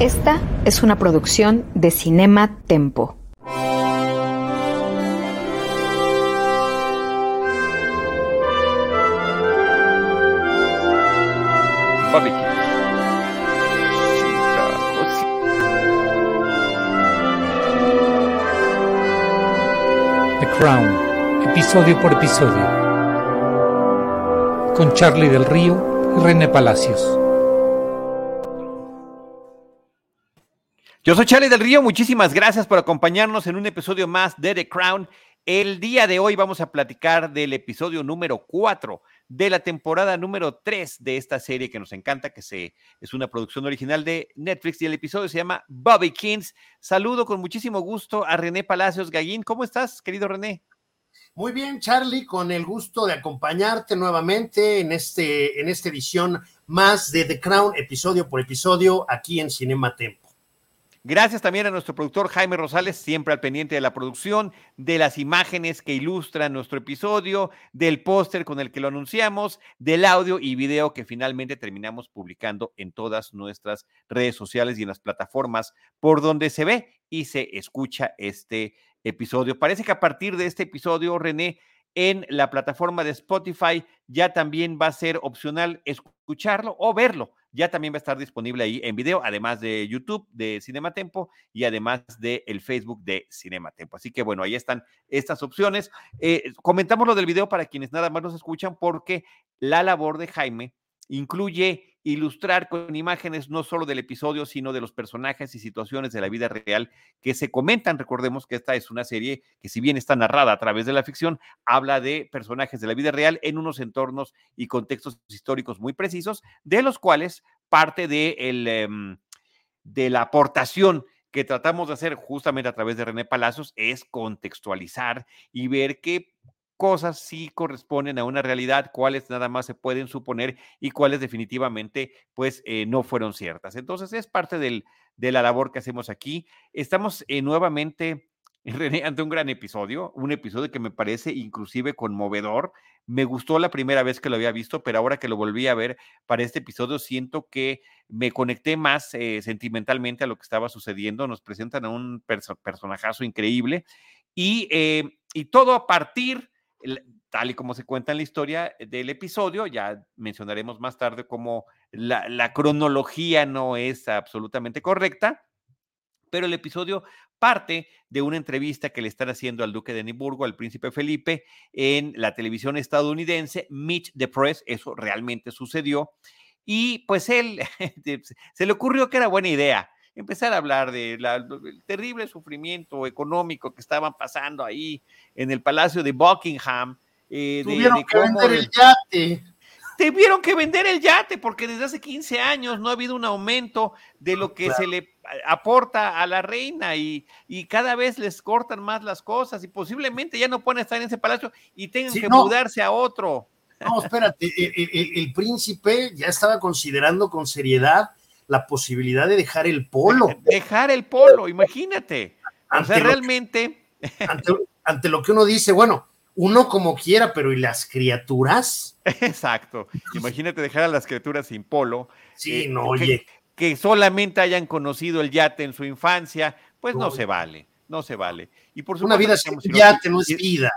Esta es una producción de Cinema Tempo. The Crown, episodio por episodio, con Charlie del Río y René Palacios. Yo soy Charlie del Río, muchísimas gracias por acompañarnos en un episodio más de The Crown. El día de hoy vamos a platicar del episodio número 4 de la temporada número 3 de esta serie que nos encanta, que se, es una producción original de Netflix y el episodio se llama Bobby Kings. Saludo con muchísimo gusto a René Palacios Gallín. ¿Cómo estás, querido René? Muy bien, Charlie, con el gusto de acompañarte nuevamente en, este, en esta edición más de The Crown, episodio por episodio, aquí en Cinema Tempo. Gracias también a nuestro productor Jaime Rosales, siempre al pendiente de la producción, de las imágenes que ilustran nuestro episodio, del póster con el que lo anunciamos, del audio y video que finalmente terminamos publicando en todas nuestras redes sociales y en las plataformas por donde se ve y se escucha este episodio. Parece que a partir de este episodio, René, en la plataforma de Spotify ya también va a ser opcional escucharlo o verlo ya también va a estar disponible ahí en video, además de YouTube de Cinematempo y además del el Facebook de Cinematempo. Así que bueno, ahí están estas opciones. Eh, comentamos lo del video para quienes nada más nos escuchan, porque la labor de Jaime incluye ilustrar con imágenes no solo del episodio, sino de los personajes y situaciones de la vida real que se comentan. Recordemos que esta es una serie que si bien está narrada a través de la ficción, habla de personajes de la vida real en unos entornos y contextos históricos muy precisos, de los cuales parte de, el, em, de la aportación que tratamos de hacer justamente a través de René Palacios es contextualizar y ver que cosas sí corresponden a una realidad, cuáles nada más se pueden suponer y cuáles definitivamente pues eh, no fueron ciertas. Entonces es parte del, de la labor que hacemos aquí. Estamos eh, nuevamente René, ante un gran episodio, un episodio que me parece inclusive conmovedor. Me gustó la primera vez que lo había visto, pero ahora que lo volví a ver para este episodio, siento que me conecté más eh, sentimentalmente a lo que estaba sucediendo. Nos presentan a un personajazo increíble y, y todo a partir tal y como se cuenta en la historia del episodio, ya mencionaremos más tarde cómo la, cronología no es absolutamente correcta, pero el episodio parte de una entrevista que le están haciendo al duque de Edimburgo, al príncipe Felipe, en la televisión estadounidense, Meet the Press, eso realmente sucedió, y pues él se le ocurrió que era buena idea empezar a hablar de del terrible sufrimiento económico que estaban pasando ahí en el Palacio de Buckingham. Eh, Tuvieron que vender el yate. Tuvieron que vender el yate porque desde hace 15 años no ha habido un aumento de lo que se le aporta a la reina y, y, cada vez les cortan más las cosas y posiblemente ya no pueden estar en ese palacio y tengan que mudarse a otro. No, espérate, el, príncipe ya estaba considerando con seriedad la posibilidad de dejar el polo. Dejar el polo, imagínate. o sea, realmente. ante, lo que uno dice, bueno, uno como quiera, pero ¿y las criaturas? Exacto. Imagínate dejar a las criaturas sin polo. Sí, eh, no, oye. Que solamente hayan conocido el yate en su infancia, pues no, se vale, no se vale. Y por supuesto, Una vida sin yate no es vida.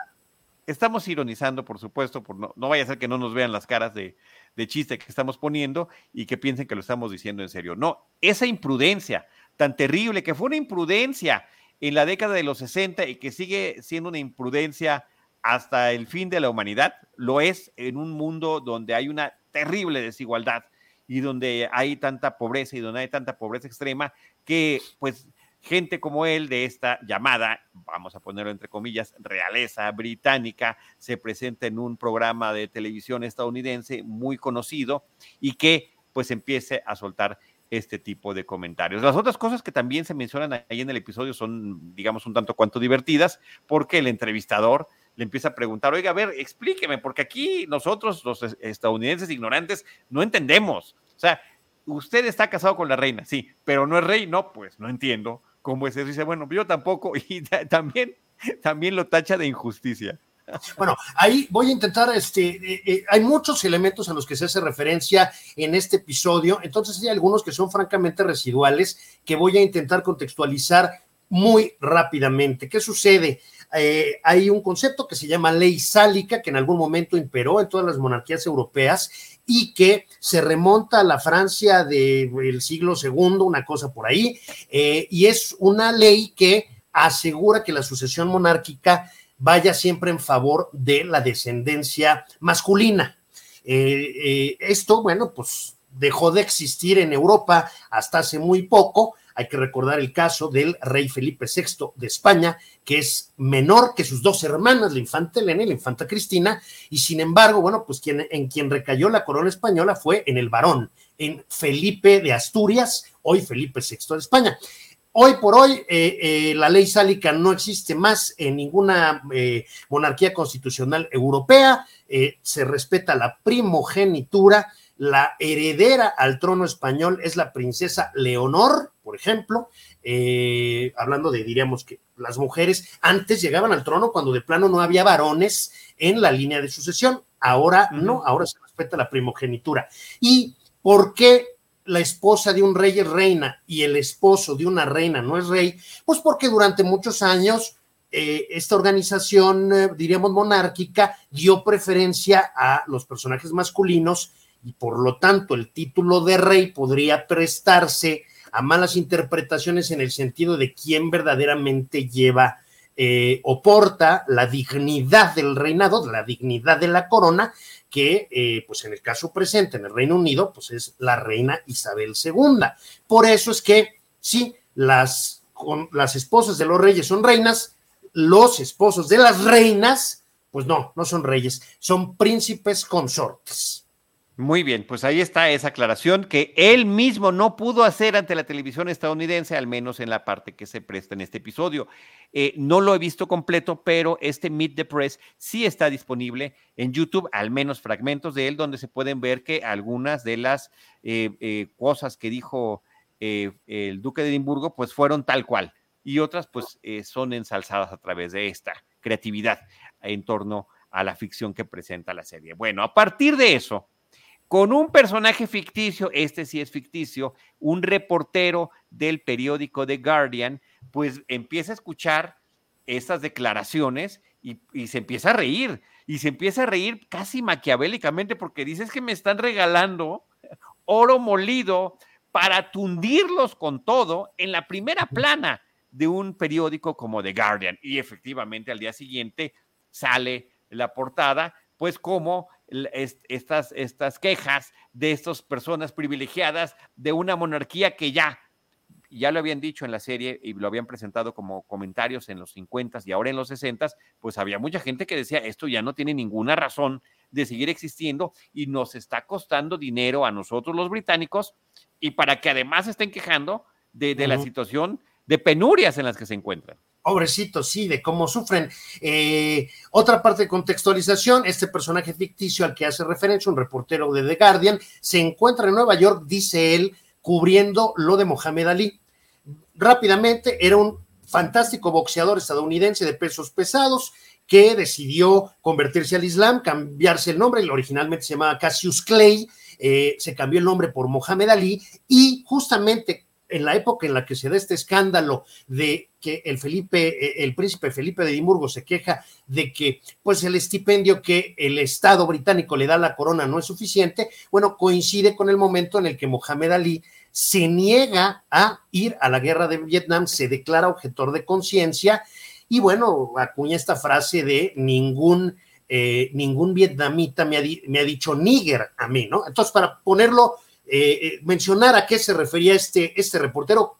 Estamos ironizando, por supuesto, por no, no vaya a ser que no nos vean las caras de, de chiste que estamos poniendo y que piensen que lo estamos diciendo en serio. No, esa imprudencia tan terrible, que fue una imprudencia en la década de los 60 y que sigue siendo una imprudencia hasta el fin de la humanidad, lo es en un mundo donde hay una terrible desigualdad y donde hay tanta pobreza y donde hay tanta pobreza extrema que pues gente como él de esta llamada, vamos a ponerlo entre comillas, realeza británica, se presenta en un programa de televisión estadounidense muy conocido y que pues empiece a soltar este tipo de comentarios. Las otras cosas que también se mencionan ahí en el episodio son, digamos, un tanto cuanto divertidas, porque el entrevistador le empieza a preguntar, oiga, a ver, explíqueme, porque aquí nosotros, los estadounidenses ignorantes, no entendemos. O sea, usted está casado con la reina, sí, pero no es rey, no, pues no entiendo cómo es dice, bueno, yo tampoco, y también, también lo tacha de injusticia. Bueno, ahí voy a intentar, este, eh, eh, hay muchos elementos a los que se hace referencia en este episodio, entonces hay algunos que son francamente residuales que voy a intentar contextualizar muy rápidamente. ¿Qué sucede? Eh, hay un concepto que se llama ley sálica, que en algún momento imperó en todas las monarquías europeas y que se remonta a la Francia del siglo II, una cosa por ahí, y es una ley que asegura que la sucesión monárquica vaya siempre en favor de la descendencia masculina. Eh, eh, esto, bueno, pues dejó de existir en Europa hasta hace muy poco. Hay que recordar el caso del rey Felipe VI de España, que es menor que sus dos hermanas, la infanta Elena y la infanta Cristina, y sin embargo, bueno, pues quien, en quien recayó la corona española fue en el varón, en Felipe de Asturias, hoy Felipe VI de España. Hoy por hoy, eh, eh, la ley sálica no existe más en ninguna eh, monarquía constitucional europea. se respeta la primogenitura. La heredera al trono español es la princesa Leonor, por ejemplo. hablando de, diríamos que las mujeres antes llegaban al trono cuando de plano no había varones en la línea de sucesión. Ahora no, ahora se respeta la primogenitura. ¿Y por qué la esposa de un rey es reina y el esposo de una reina no es rey, pues porque durante muchos años eh, esta organización, eh, diríamos monárquica, dio preferencia a los personajes masculinos y por lo tanto el título de rey podría prestarse a malas interpretaciones en el sentido de quién verdaderamente lleva eh, o porta la dignidad del reinado, la dignidad de la corona, que eh, pues en el caso presente en el Reino Unido, pues es la reina Isabel II. Por eso es que sí, las, las esposas de los reyes son reinas, los esposos de las reinas, pues no, no son reyes, son príncipes consortes. Muy bien, pues ahí está esa aclaración que él mismo no pudo hacer ante la televisión estadounidense, al menos en la parte que se presta en este episodio. Eh, no lo he visto completo, pero este Meet the Press sí está disponible en YouTube, al menos fragmentos de él, donde se pueden ver que algunas de las eh, eh, cosas que dijo el duque de Edimburgo, pues fueron tal cual, y otras pues son ensalzadas a través de esta creatividad en torno a la ficción que presenta la serie. Bueno, a partir de eso con un personaje ficticio, este sí es ficticio, un reportero del periódico The Guardian, pues empieza a escuchar estas declaraciones y, se empieza a reír, y se empieza a reír casi maquiavélicamente porque dices que me están regalando oro molido para tundirlos con todo en la primera plana de un periódico como The Guardian. Y efectivamente al día siguiente sale la portada, pues como estas, estas quejas de estas personas privilegiadas de una monarquía que ya, ya lo habían dicho en la serie y lo habían presentado como comentarios en los 50 y ahora en los 60, pues había mucha gente que decía, esto ya no tiene ninguna razón de seguir existiendo y nos está costando dinero a nosotros los británicos y para que además estén quejando de, la situación de penurias en las que se encuentran. Pobrecitos, sí, de cómo sufren. Eh, otra parte de contextualización, este personaje ficticio al que hace referencia, un reportero de The Guardian, se encuentra en Nueva York, dice él, cubriendo lo de Mohamed Ali. Rápidamente, era un fantástico boxeador estadounidense de pesos pesados que decidió convertirse al Islam, cambiarse el nombre, originalmente se llamaba Cassius Clay, eh, se cambió el nombre por Mohamed Ali y justamente en la época en la que se da este escándalo de que el Felipe, eh, el príncipe Felipe de Edimburgo se queja de que pues el estipendio que el Estado británico le da a la corona no es suficiente, bueno, coincide con el momento en el que Mohamed Ali se niega a ir a la guerra de Vietnam, se declara objetor de conciencia y bueno, acuña esta frase de ningún, eh, ningún vietnamita me ha, me ha dicho níger a mí, ¿no? Entonces, para ponerlo eh, eh, mencionar a qué se refería este, este reportero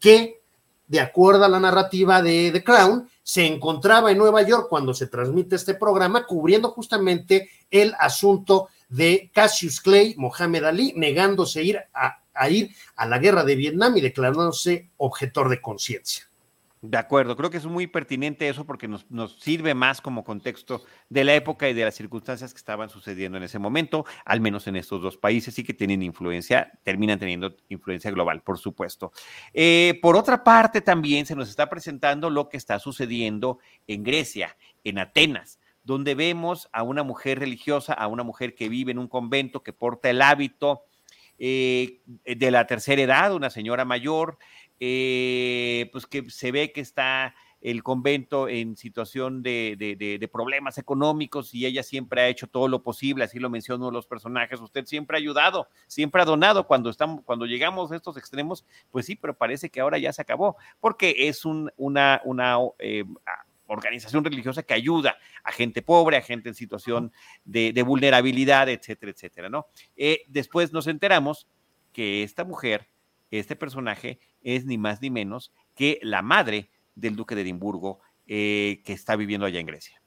que, de acuerdo a la narrativa de The Crown, se encontraba en Nueva York cuando se transmite este programa, cubriendo justamente el asunto de Cassius Clay, Mohamed Ali, negándose ir a ir a la guerra de Vietnam y declarándose objetor de conciencia. De acuerdo, creo que es muy pertinente eso porque nos, sirve más como contexto de la época y de las circunstancias que estaban sucediendo en ese momento, al menos en estos dos países y que tienen influencia, terminan teniendo influencia global, por supuesto. Eh, por otra parte, también se nos está presentando lo que está sucediendo en Grecia, en Atenas, donde vemos a una mujer religiosa, a una mujer que vive en un convento, que porta el hábito eh, de la tercera edad, una señora mayor, eh, pues que se ve que está el convento en situación de, problemas económicos y ella siempre ha hecho todo lo posible, así lo mencionó los personajes, usted siempre ha ayudado, siempre ha donado cuando, estamos, cuando llegamos a estos extremos, pues sí, pero parece que ahora ya se acabó, porque es un, una, una eh, organización religiosa que ayuda a gente pobre, a gente en situación de, vulnerabilidad, etcétera, etcétera, ¿no? Eh, después nos enteramos que esta mujer, este personaje, es ni más ni menos que la madre del duque de Edimburgo eh, que está viviendo allá en Grecia.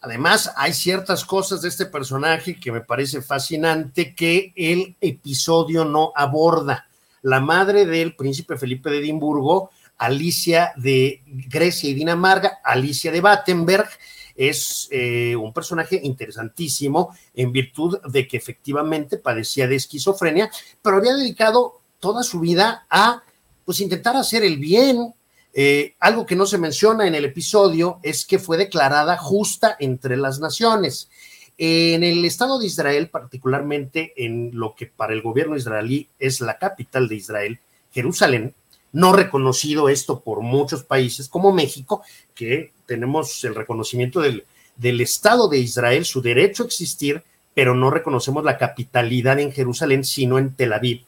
Además, hay ciertas cosas de este personaje que me parece fascinante que el episodio no aborda. La madre del príncipe Felipe de Edimburgo Alicia de Grecia y Dinamarca, Alicia de Battenberg, es eh, un personaje interesantísimo en virtud de que efectivamente padecía de esquizofrenia, pero había dedicado toda su vida a pues intentar hacer el bien. Eh, algo que no se menciona en el episodio es que fue declarada justa entre las naciones. En el Estado de Israel, particularmente en lo que para el gobierno israelí es la capital de Israel, Jerusalén, no reconocido esto por muchos países como México, que tenemos el reconocimiento del, del Estado de Israel, su derecho a existir, pero no reconocemos la capitalidad en Jerusalén, sino en Tel Aviv.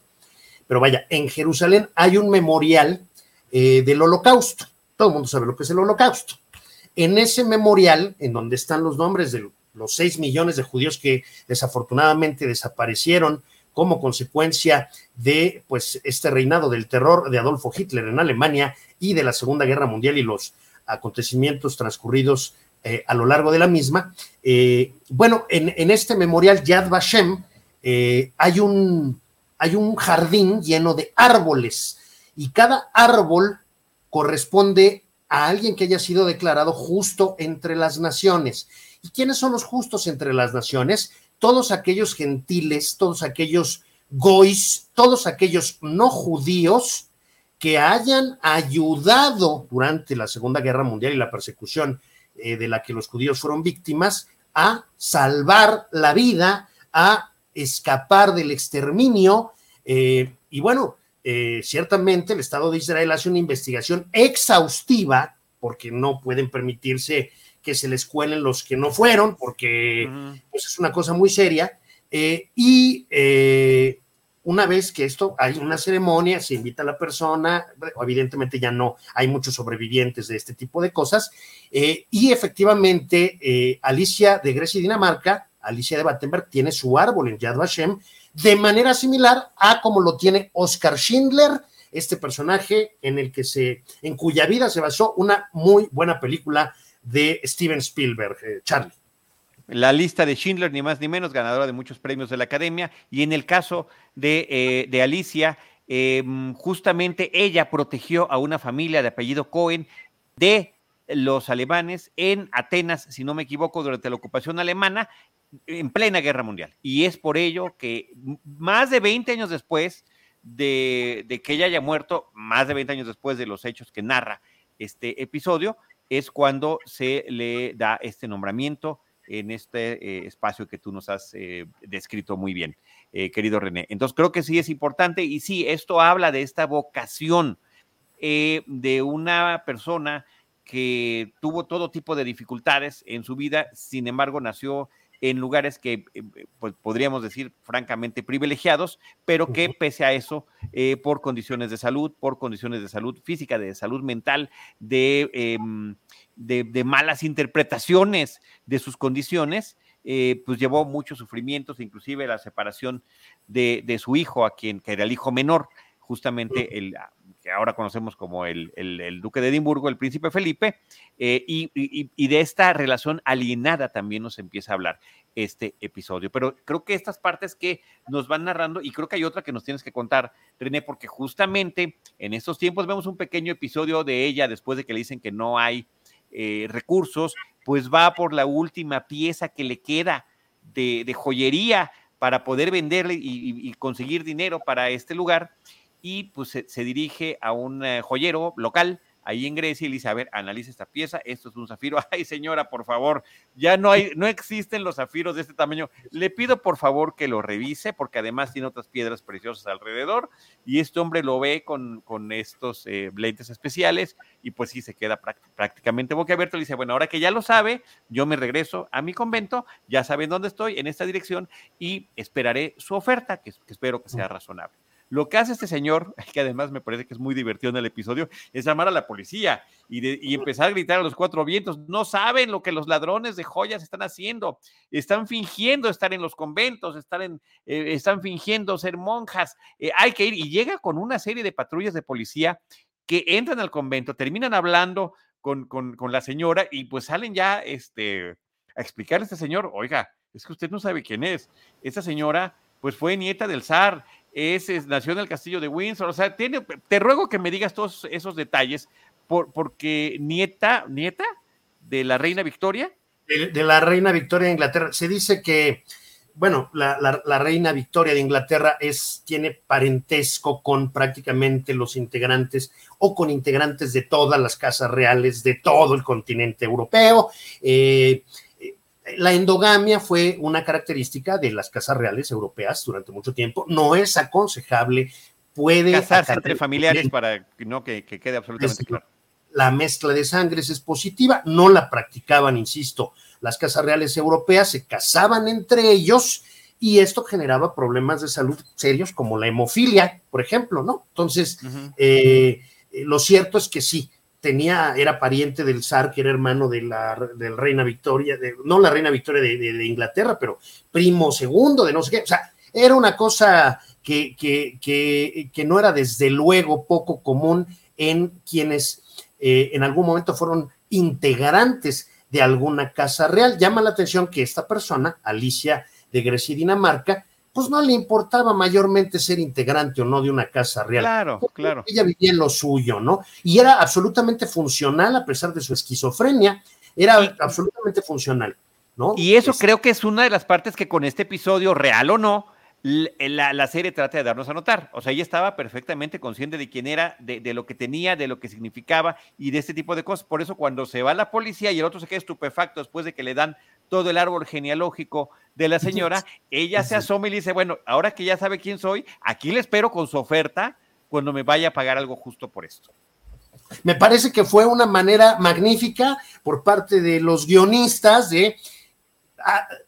Pero vaya, en Jerusalén hay un memorial eh, del holocausto. Todo el mundo sabe lo que es el holocausto. En ese memorial, en donde están los nombres de los seis millones de judíos que desafortunadamente desaparecieron como consecuencia de pues este reinado del terror de Adolfo Hitler en Alemania y de la Segunda Guerra Mundial y los acontecimientos transcurridos eh, a lo largo de la misma. Eh, bueno, en, este memorial Yad Vashem hay, un, hay un jardín lleno de árboles y cada árbol corresponde a alguien que haya sido declarado justo entre las naciones. ¿Y quiénes son los justos entre las naciones? todos aquellos gentiles, todos aquellos gois, todos aquellos no judíos que hayan ayudado durante la Segunda Guerra Mundial y la persecución eh, de la que los judíos fueron víctimas a salvar la vida, a escapar del exterminio. Eh, y bueno, eh, ciertamente el Estado de Israel hace una investigación exhaustiva porque no pueden permitirse que se les cuelen los que no fueron, porque pues, es una cosa muy seria. Eh, y una vez que esto hay una ceremonia, se invita a la persona, evidentemente ya no hay muchos sobrevivientes de este tipo de cosas, eh, y efectivamente Alicia de Grecia y Dinamarca, Alicia de Battenberg, tiene su árbol en Yad Vashem, de manera similar a como lo tiene Oscar Schindler, este personaje en el que se, en cuya vida se basó una muy buena película de Steven Spielberg, eh, Charlie. La lista de Schindler, ni más ni menos, ganadora de muchos premios de la Academia. Y en el caso de, eh, Alicia, em, justamente ella protegió a una familia de apellido Cohen de los alemanes en Atenas, si no me equivoco, durante la ocupación alemana, en plena guerra mundial. Y es por ello que más de 20 años después de, que ella haya muerto, más de 20 años después de los hechos que narra este episodio, es cuando se le da este nombramiento en este eh, espacio que tú nos has eh, descrito muy bien, eh, querido René. Entonces creo que sí es importante y sí, esto habla de esta vocación de una persona que tuvo todo tipo de dificultades en su vida, sin embargo nació en lugares que eh, pues, podríamos decir francamente privilegiados, pero que pese a eso, eh, por condiciones de salud, por condiciones de salud física, de salud mental, de, em, de, malas interpretaciones de sus condiciones, eh, pues llevó muchos sufrimientos, inclusive la separación de, de, su hijo, a quien que era el hijo menor, justamente el, ahora conocemos como el, duque de Edimburgo, el príncipe Felipe, eh, y, de esta relación alienada también nos empieza a hablar este episodio. Pero creo que estas partes que nos van narrando, y creo que hay otra que nos tienes que contar, René, porque justamente en estos tiempos vemos un pequeño episodio de ella después de que le dicen que no hay eh, recursos, pues va por la última pieza que le queda de, joyería para poder venderle y conseguir dinero para este lugar y pues se, dirige a un eh, joyero local ahí en Grecia y le dice, a ver, analice esta pieza, esto es un zafiro. Ay, señora, por favor, ya no hay, no existen los zafiros de este tamaño. Le pido por favor que lo revise, porque además tiene otras piedras preciosas alrededor, y este hombre lo ve con, con estos eh, lentes especiales, y pues sí se queda prácticamente boquiabierto. Le dice, bueno, ahora que ya lo sabe, yo me regreso a mi convento, ya saben dónde estoy, en esta dirección, y esperaré su oferta, que espero que sea razonable. Lo que hace este señor, que además me parece que es muy divertido en el episodio, es llamar a la policía y, empezar a gritar a los cuatro vientos. No saben lo que los ladrones de joyas están haciendo. Están fingiendo estar en los conventos, están, en, eh, están fingiendo ser monjas. Eh, hay que ir. Y llega con una serie de patrullas de policía que entran al convento, terminan hablando con, con, con la señora y pues salen ya este, a explicarle a este señor, oiga, es que usted no sabe quién es. Esta señora pues fue nieta del zar es, nació en el castillo de Windsor, o sea, tiene, te ruego que me digas todos esos detalles, por, porque nieta, nieta de la reina Victoria. De, la reina Victoria de Inglaterra. Se dice que, bueno, la, la, reina Victoria de Inglaterra es, tiene parentesco con prácticamente los integrantes o con integrantes de todas las casas reales de todo el continente europeo. Eh, la endogamia fue una característica de las casas reales europeas durante mucho tiempo. No es aconsejable, puede casarse entre familiares para no que, quede absolutamente claro. La mezcla de sangres es positiva, no la practicaban, insisto, las casas reales europeas se casaban entre ellos y esto generaba problemas de salud serios como la hemofilia, por ejemplo, ¿no? Entonces, eh, lo cierto es que sí, tenía, era pariente del zar, que era hermano de la del reina Victoria, de, no la reina Victoria de, Inglaterra, pero primo segundo de no sé qué. O sea, era una cosa que, que, que, no era desde luego poco común en quienes eh, en algún momento fueron integrantes de alguna casa real. Llama la atención que esta persona, Alicia de Grecia y Dinamarca, pues no le importaba mayormente ser integrante o no de una casa real. Claro, claro. Ella vivía en lo suyo, ¿no? Y era absolutamente funcional a pesar de su esquizofrenia, era absolutamente funcional, ¿no? Y eso creo que es una de las partes que con este episodio, real o no, la, serie trata de darnos a notar. O sea, ella estaba perfectamente consciente de quién era, de, de, lo que tenía, de lo que significaba y de este tipo de cosas. Por eso cuando se va la policía y el otro se queda estupefacto después de que le dan todo el árbol genealógico de la señora, ella se asoma y le dice, bueno, ahora que ya sabe quién soy, aquí le espero con su oferta cuando me vaya a pagar algo justo por esto. Me parece que fue una manera magnífica por parte de los guionistas de,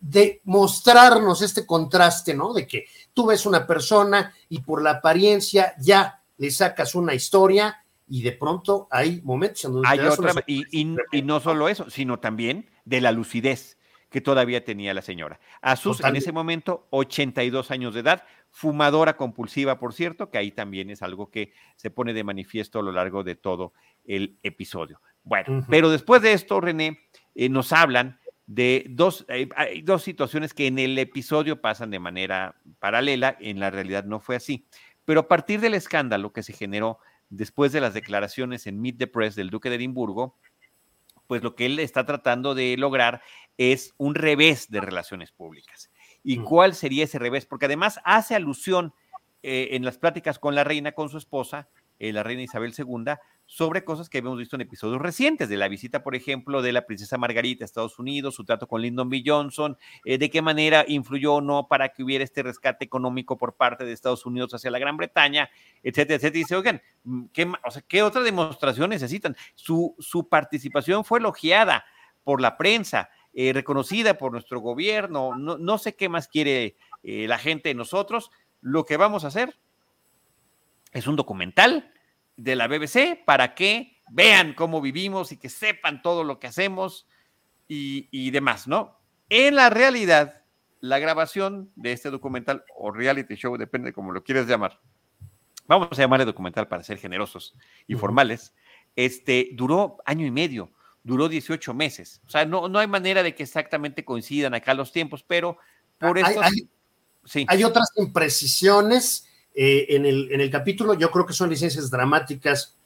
de mostrarnos este contraste, ¿no? De que tú ves una persona y por la apariencia ya le sacas una historia y de pronto hay momentos en donde... Hay otra, y no solo eso, sino también de la lucidez que todavía tenía la señora. A sus, en ese momento, 82 años de edad, fumadora compulsiva, por cierto, que ahí también es algo que se pone de manifiesto a lo largo de todo el episodio. Bueno, pero después de esto, René, eh, nos hablan de dos, eh, hay dos situaciones que en el episodio pasan de manera paralela, en la realidad no fue así. Pero a partir del escándalo que se generó después de las declaraciones en Meet the Press del Duque de Edimburgo, pues lo que él está tratando de lograr es un revés de relaciones públicas. ¿Y mm. cuál sería ese revés? Porque además hace alusión eh, en las pláticas con la reina, con su esposa, eh, la reina Isabel II, sobre cosas que habíamos visto en episodios recientes, de la visita, por ejemplo, de la princesa Margarita a Estados Unidos, su trato con Lyndon B. Johnson, eh, de qué manera influyó o no para que hubiera este rescate económico por parte de Estados Unidos hacia la Gran Bretaña, etcétera, etcétera. Y dice, oigan, mm, ¿qué, o sea, ¿qué otra demostración necesitan? Su, su participación fue elogiada por la prensa, eh, reconocida por nuestro gobierno, no, no sé qué más quiere eh, la gente de nosotros. Lo que vamos a hacer es un documental de la BBC para que vean cómo vivimos y que sepan todo lo que hacemos y, demás, ¿no? En la realidad, la grabación de este documental o reality show, depende de cómo lo quieres llamar, vamos a llamarle documental para ser generosos y formales, este, duró año y medio, duró 18 meses. O sea, no, no hay manera de que exactamente coincidan acá los tiempos, pero por eso... Hay, sí. hay otras imprecisiones eh, en, el, en, el, capítulo, yo creo que son licencias dramáticas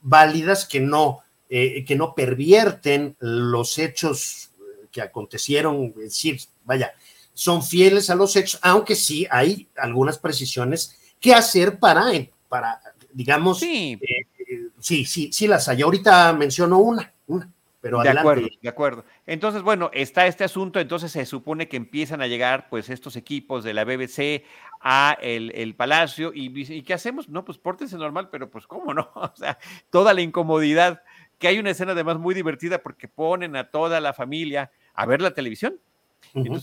válidas que no, eh, que no pervierten los hechos que acontecieron, es decir, vaya, son fieles a los hechos, aunque sí hay algunas precisiones que hacer para, para digamos, sí. Eh, sí, sí, sí las hay. Ahorita menciono una, una. Pero de acuerdo, de acuerdo. Entonces, bueno, está este asunto, entonces se supone que empiezan a llegar pues estos equipos de la BBC a el, Palacio y, ¿qué hacemos? No, pues pórtense normal, pero pues cómo no, o sea, toda la incomodidad, que hay una escena además muy divertida porque ponen a toda la familia a ver la televisión.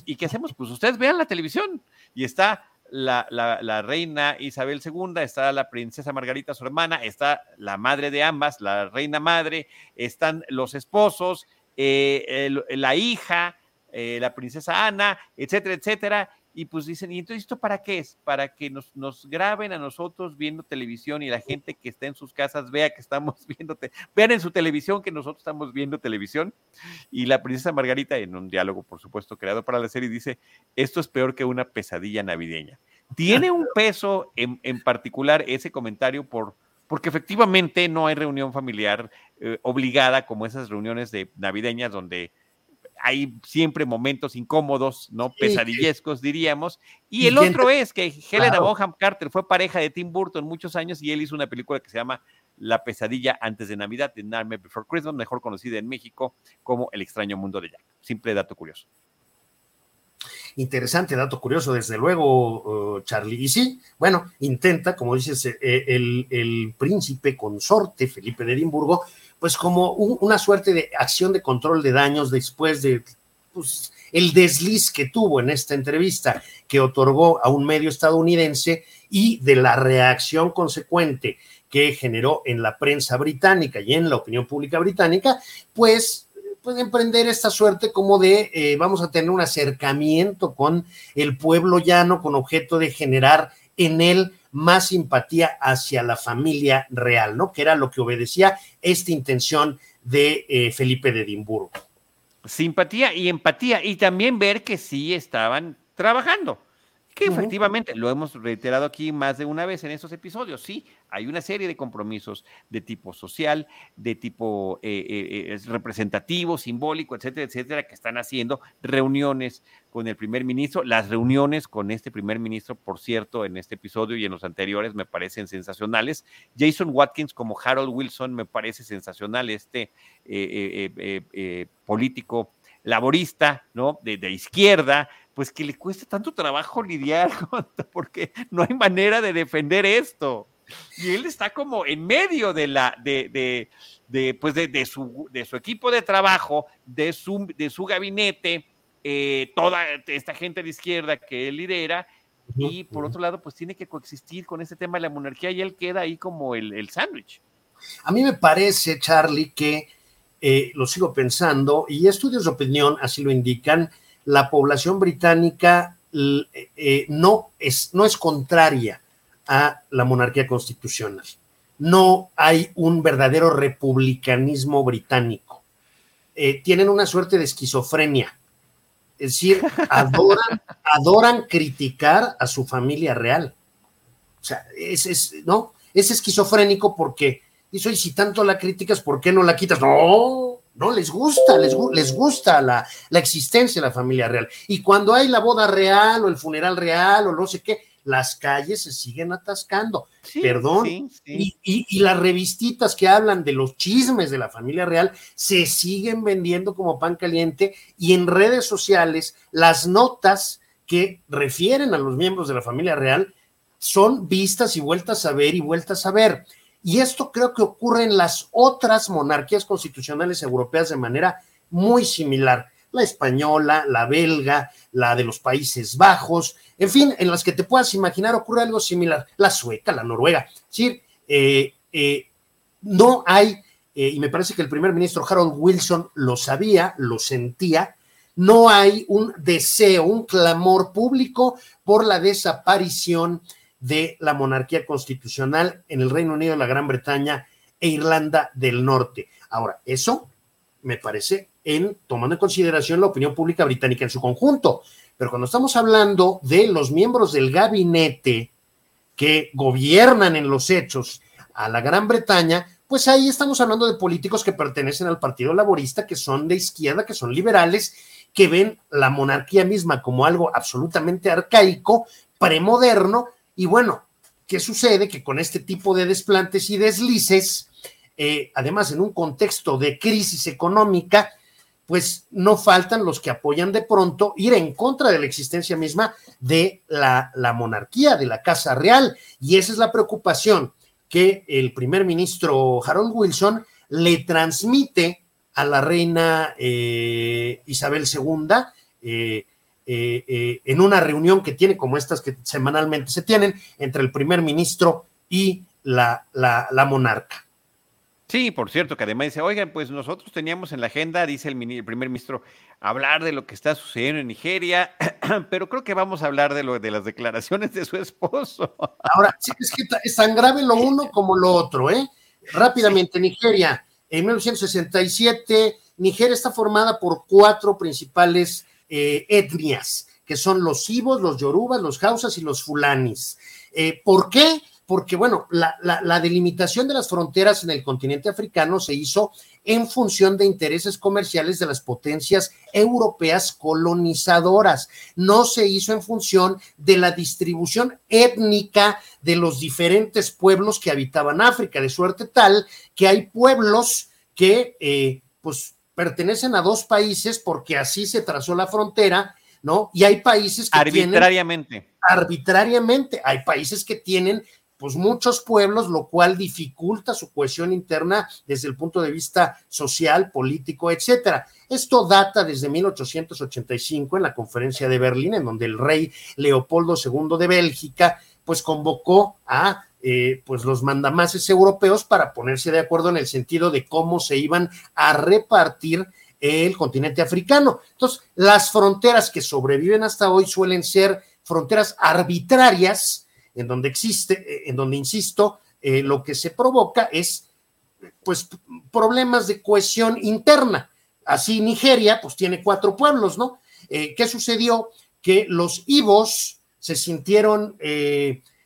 ¿Y qué hacemos? Pues ustedes vean la televisión y está la, la, reina Isabel II, está la princesa Margarita, su hermana, está la madre de ambas, la reina madre, están los esposos, eh, la hija, eh, la princesa Ana, etcétera, etcétera. Y pues dicen, ¿y entonces esto para qué es? Para que nos, nos graben a nosotros viendo televisión y la gente que está en sus casas vea que estamos viendo, vean en su televisión que nosotros estamos viendo televisión. Y la princesa Margarita, en un diálogo, por supuesto, creado para la serie, dice, esto es peor que una pesadilla navideña. Tiene un peso en, en particular ese comentario por, porque efectivamente no hay reunión familiar eh, obligada como esas reuniones de navideñas donde hay siempre momentos incómodos, ¿no? Pesadillescos, diríamos. Y, el otro es que Helena Bonham Carter fue pareja de Tim Burton muchos años y él hizo una película que se llama La pesadilla antes de Navidad, The Nightmare Before Christmas, mejor conocida en México como El extraño mundo de Jack. Simple dato curioso. Interesante dato curioso, desde luego, uh, Charlie. Y sí, bueno, intenta, como dices, eh, el, el príncipe consorte Felipe de Edimburgo, pues como una suerte de acción de control de daños después de pues, el desliz que tuvo en esta entrevista que otorgó a un medio estadounidense y de la reacción consecuente que generó en la prensa británica y en la opinión pública británica, pues puede emprender esta suerte como de eh, vamos a tener un acercamiento con el pueblo llano con objeto de generar en él más simpatía hacia la familia real, ¿no? Que era lo que obedecía esta intención de eh, Felipe de Edimburgo. Simpatía y empatía, y también ver que sí estaban trabajando. Que efectivamente, lo hemos reiterado aquí más de una vez en estos episodios, sí, hay una serie de compromisos de tipo social, de tipo eh, eh, representativo, simbólico, etcétera, etcétera, que están haciendo reuniones con el primer ministro. Las reuniones con este primer ministro, por cierto, en este episodio y en los anteriores me parecen sensacionales. Jason Watkins como Harold Wilson me parece sensacional, este eh, político laborista, ¿no? De, de izquierda, pues que le cuesta tanto trabajo lidiar con, porque no hay manera de defender esto. Y él está como en medio de la, de, de, de pues de, su, de su equipo de trabajo, de su, de su gabinete, eh, toda esta gente de izquierda que él lidera, y por otro lado, pues tiene que coexistir con ese tema de la monarquía y él queda ahí como el, el sándwich. A mí me parece, Charlie, que eh, lo sigo pensando, y estudios de opinión así lo indican, la población británica eh, eh, no, es, no es contraria a la monarquía constitucional. No hay un verdadero republicanismo británico. Eh, tienen una suerte de esquizofrenia. Es decir, adoran, adoran criticar a su familia real. O sea, es, es, ¿no? es esquizofrénico porque dice, y si tanto la criticas, ¿por qué no la quitas? No, no les gusta, les, les gusta la, existencia de la familia real. Y cuando hay la boda real o el funeral real o no sé qué, las calles se siguen atascando. Perdón. Y, y, las revistitas que hablan de los chismes de la familia real se siguen vendiendo como pan caliente y en redes sociales las notas que refieren a los miembros de la familia real son vistas y vueltas a ver y vueltas a ver. Y esto creo que ocurre en las otras monarquías constitucionales europeas de manera muy similar. La española, la belga, la de los Países Bajos, en fin, en las que te puedas imaginar ocurre algo similar. La sueca, la noruega. Es decir, eh, eh, no hay, eh, y me parece que el primer ministro Harold Wilson lo sabía, lo sentía, no hay un deseo, un clamor público por la desaparición de la monarquía constitucional en el Reino Unido, la Gran Bretaña e Irlanda del Norte. Ahora, eso me parece en tomando en consideración la opinión pública británica en su conjunto. Pero cuando estamos hablando de los miembros del gabinete que gobiernan en los hechos a la Gran Bretaña, pues ahí estamos hablando de políticos que pertenecen al Partido Laborista, que son de izquierda, que son liberales, que ven la monarquía misma como algo absolutamente arcaico, premoderno, y bueno, ¿qué sucede? Que con este tipo de desplantes y deslices, eh, además en un contexto de crisis económica, pues no faltan los que apoyan de pronto ir en contra de la existencia misma de la, monarquía, de la Casa Real. Y esa es la preocupación que el primer ministro Harold Wilson le transmite a la reina eh, Isabel II eh, eh, en una reunión que tiene como estas que semanalmente se tienen entre el primer ministro y la, la, la monarca. Sí, por cierto, que además dice, oigan, pues nosotros teníamos en la agenda, dice el, primer ministro, hablar de lo que está sucediendo en Nigeria, pero creo que vamos a hablar de lo de las declaraciones de su esposo. Ahora, sí, es que es tan grave lo uno como lo otro, ¿eh? Rápidamente, Nigeria, en 1967, Nigeria está formada por cuatro principales eh, etnias, que son los Ibos, los Yorubas, los Hausas y los Fulanis. Eh, ¿Por qué? porque, bueno, la, delimitación de las fronteras en el continente africano se hizo en función de intereses comerciales de las potencias europeas colonizadoras. No se hizo en función de la distribución étnica de los diferentes pueblos que habitaban África, de suerte tal que hay pueblos que, eh, pues, pertenecen a dos países porque así se trazó la frontera, ¿no? Y hay países que arbitrariamente. arbitrariamente, hay países que tienen pues muchos pueblos, lo cual dificulta su cohesión interna desde el punto de vista social, político, etcétera. Esto data desde 1885 en la conferencia de Berlín, en donde el rey Leopoldo II de Bélgica, pues convocó a eh, pues los mandamases europeos para ponerse de acuerdo en el sentido de cómo se iban a repartir el continente africano. Entonces, las fronteras que sobreviven hasta hoy suelen ser fronteras arbitrarias, en donde existe, eh, en donde, insisto, eh, lo que se provoca es, pues, problemas de cohesión interna. Así Nigeria, pues, tiene cuatro pueblos, ¿no? Eh, ¿Qué sucedió? Que los Ibos se sintieron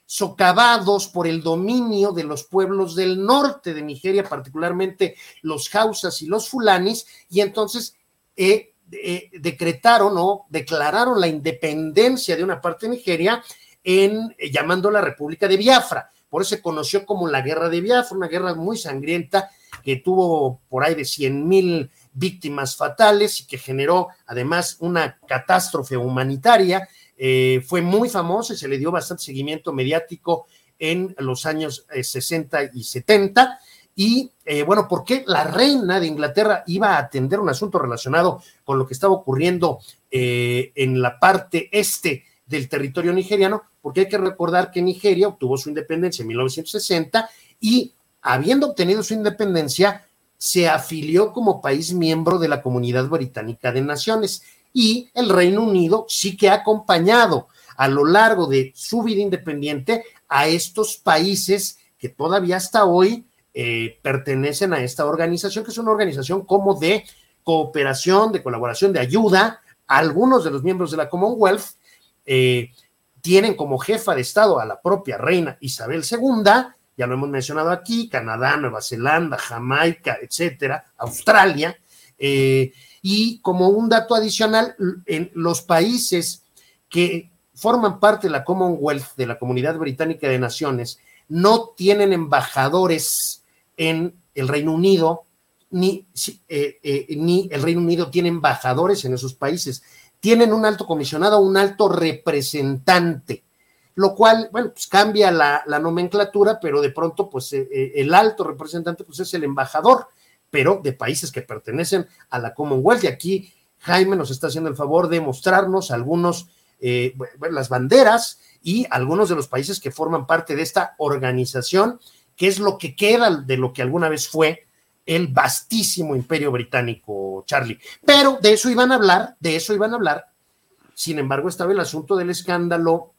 socavados por el dominio de los pueblos del norte de Nigeria, particularmente los Hausas y los Fulanis, y entonces decretaron o declararon la independencia de una parte de Nigeria en eh, llamando la República de Biafra. Por eso se conoció como la Guerra de Biafra, una guerra muy sangrienta que tuvo por ahí de 100 mil víctimas fatales y que generó además una catástrofe humanitaria. Eh, fue muy famosa y se le dio bastante seguimiento mediático en los años 60 eh, y 70. Y bueno, ¿por qué la reina de Inglaterra iba a atender un asunto relacionado con lo que estaba ocurriendo en la parte este del territorio nigeriano? porque hay que recordar que Nigeria obtuvo su independencia en 1960 y habiendo obtenido su independencia, se afilió como país miembro de la Comunidad Británica de Naciones y el Reino Unido sí que ha acompañado a lo largo de su vida independiente a estos países que todavía hasta hoy eh, pertenecen a esta organización, que es una organización como de cooperación, de colaboración, de ayuda algunos de los miembros de la Commonwealth. Eh, tienen como jefa de Estado a la propia reina Isabel II, ya lo hemos mencionado aquí, Canadá, Nueva Zelanda, Jamaica, etcétera, Australia, eh, y como un dato adicional, en los países que forman parte de la Commonwealth, de la Comunidad Británica de Naciones, no tienen embajadores en el Reino Unido, ni, eh, eh, el Reino Unido tiene embajadores en esos países. Tienen un alto comisionado, un alto representante, lo cual, bueno, pues cambia la, nomenclatura, pero de pronto, pues eh, el alto representante, pues es el embajador, pero de países que pertenecen a la Commonwealth. Y aquí Jaime nos está haciendo el favor de mostrarnos algunos, eh, las banderas y algunos de los países que forman parte de esta organización, que es lo que queda de lo que alguna vez fue el vastísimo imperio británico, Charlie. Pero de eso iban a hablar, de eso iban a hablar. Sin embargo, estaba el asunto del escándalo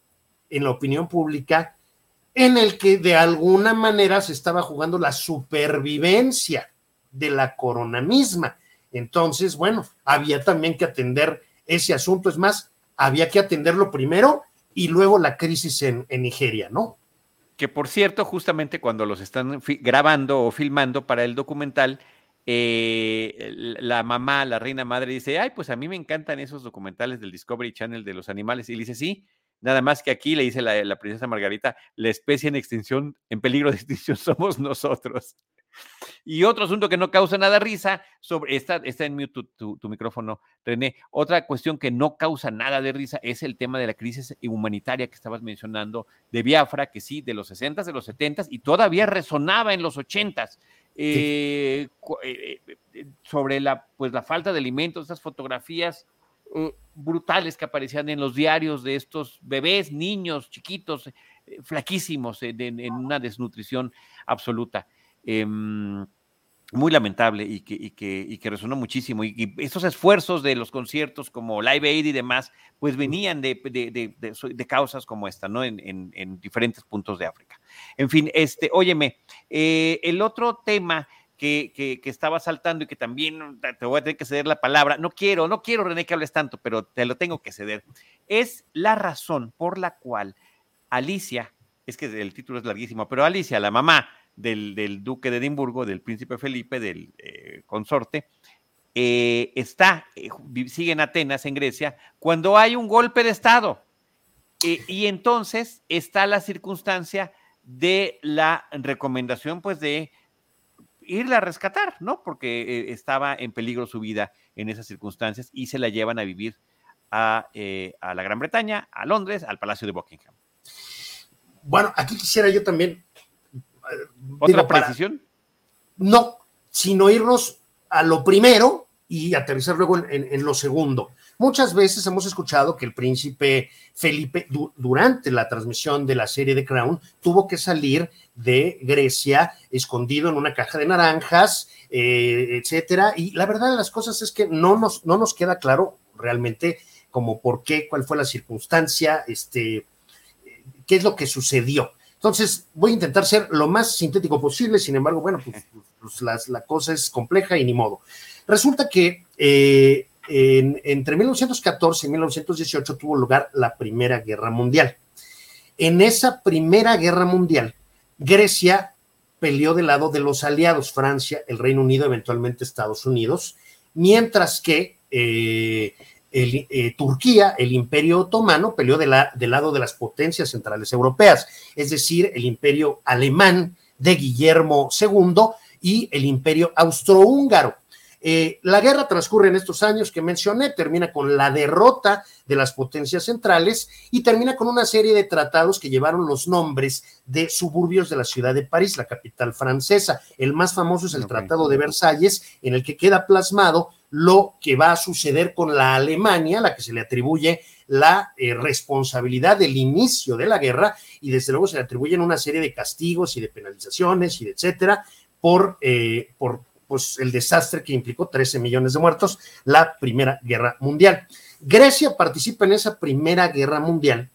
en la opinión pública, en el que de alguna manera se estaba jugando la supervivencia de la corona misma. Entonces, bueno, había también que atender ese asunto. Es más, había que atenderlo primero y luego la crisis en, en Nigeria, ¿no? que por cierto, justamente cuando los están grabando o filmando para el documental, eh, la mamá, la reina madre dice, ay, pues a mí me encantan esos documentales del Discovery Channel de los animales. Y le dice, sí, nada más que aquí le dice la, princesa Margarita, la especie en extinción, en peligro de extinción somos nosotros. Y otro asunto que no causa nada risa, sobre, está, está en mute tu, tu, micrófono, René. Otra cuestión que no causa nada de risa es el tema de la crisis humanitaria que estabas mencionando de Biafra, que sí, de los 60s, de los 70s, y todavía resonaba en los 80s. Eh, eh, eh, sobre la, pues, la falta de alimentos, estas fotografías brutales que aparecían en los diarios de estos bebés, niños chiquitos, flaquísimos, en una desnutrición absoluta. Em, muy lamentable y que, y que, y que resonó muchísimo. Y, estos esfuerzos de los conciertos como Live Aid y demás, pues venían de, de, de, causas como esta, ¿no? En, en, en, diferentes puntos de África. En fin, este, óyeme, eh, el otro tema que, que, que, estaba saltando y que también te voy a tener que ceder la palabra, no quiero, no quiero, René, que hables tanto, pero te lo tengo que ceder, es la razón por la cual Alicia, es que el título es larguísimo, pero Alicia, la mamá, del, duque de Edimburgo, del príncipe Felipe, del eh, consorte, eh, está, eh, sigue en Atenas, en Grecia, cuando hay un golpe de Estado. y entonces está la circunstancia de la recomendación, pues, de irla a rescatar, ¿no? Porque estaba en peligro su vida en esas circunstancias y se la llevan a vivir a, a la Gran Bretaña, a Londres, al Palacio de Buckingham. Bueno, aquí quisiera yo también ¿Otra precisión? no, sino irnos a lo primero y aterrizar luego en, lo segundo. Muchas veces hemos escuchado que el príncipe Felipe, durante la transmisión de la serie de Crown, tuvo que salir de Grecia escondido en una caja de naranjas, eh, etcétera. Y la verdad de las cosas es que no nos, no nos queda claro realmente como por qué, cuál fue la circunstancia, este, qué es lo que sucedió. Entonces, voy a intentar ser lo más sintético posible, sin embargo, bueno, pues, pues la cosa es compleja y ni modo. Resulta que eh, entre 1914 y 1918 tuvo lugar la Primera Guerra Mundial. En esa Primera Guerra Mundial, Grecia peleó del lado de los aliados, Francia, el Reino Unido, eventualmente Estados Unidos, mientras que eh, el, eh, Turquía, el imperio otomano, peleó del lado de las potencias centrales europeas, es decir, el imperio alemán de Guillermo II y el imperio austrohúngaro. Eh, la guerra transcurre en estos años que mencioné, termina con la derrota de las potencias centrales y termina con una serie de tratados que llevaron los nombres de suburbios de la ciudad de París, la capital francesa. El más famoso es el Tratado de Versalles, en el que queda plasmado lo que va a suceder con la Alemania, la que se le atribuye la eh, responsabilidad del inicio de la guerra y desde luego se le atribuyen una serie de castigos y de penalizaciones y de etcétera por, eh, por pues, el desastre que implicó 13 millones de muertos, la Primera Guerra Mundial. Grecia participa en esa Primera Guerra Mundial,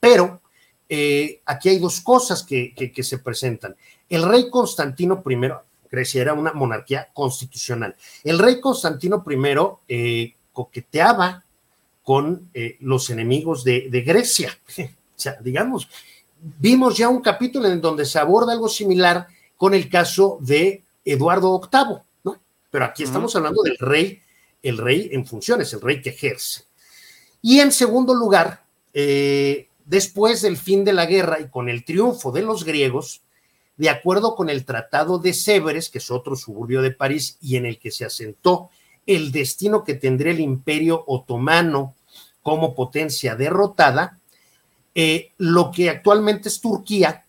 pero eh, aquí hay dos cosas que, que se presentan. El rey Constantino I, Grecia era una monarquía constitucional. El rey Constantino I eh, coqueteaba con eh, los enemigos de, Grecia. o sea, digamos, vimos ya un capítulo en donde se aborda algo similar con el caso de Eduardo VIII, ¿no? Pero aquí estamos hablando del rey, el rey en funciones, el rey que ejerce. Y en segundo lugar, eh, después del fin de la guerra y con el triunfo de los griegos, de acuerdo con el Tratado de Sèvres, que es otro suburbio de París y en el que se asentó el destino que tendría el imperio otomano como potencia derrotada, eh, lo que actualmente es Turquía,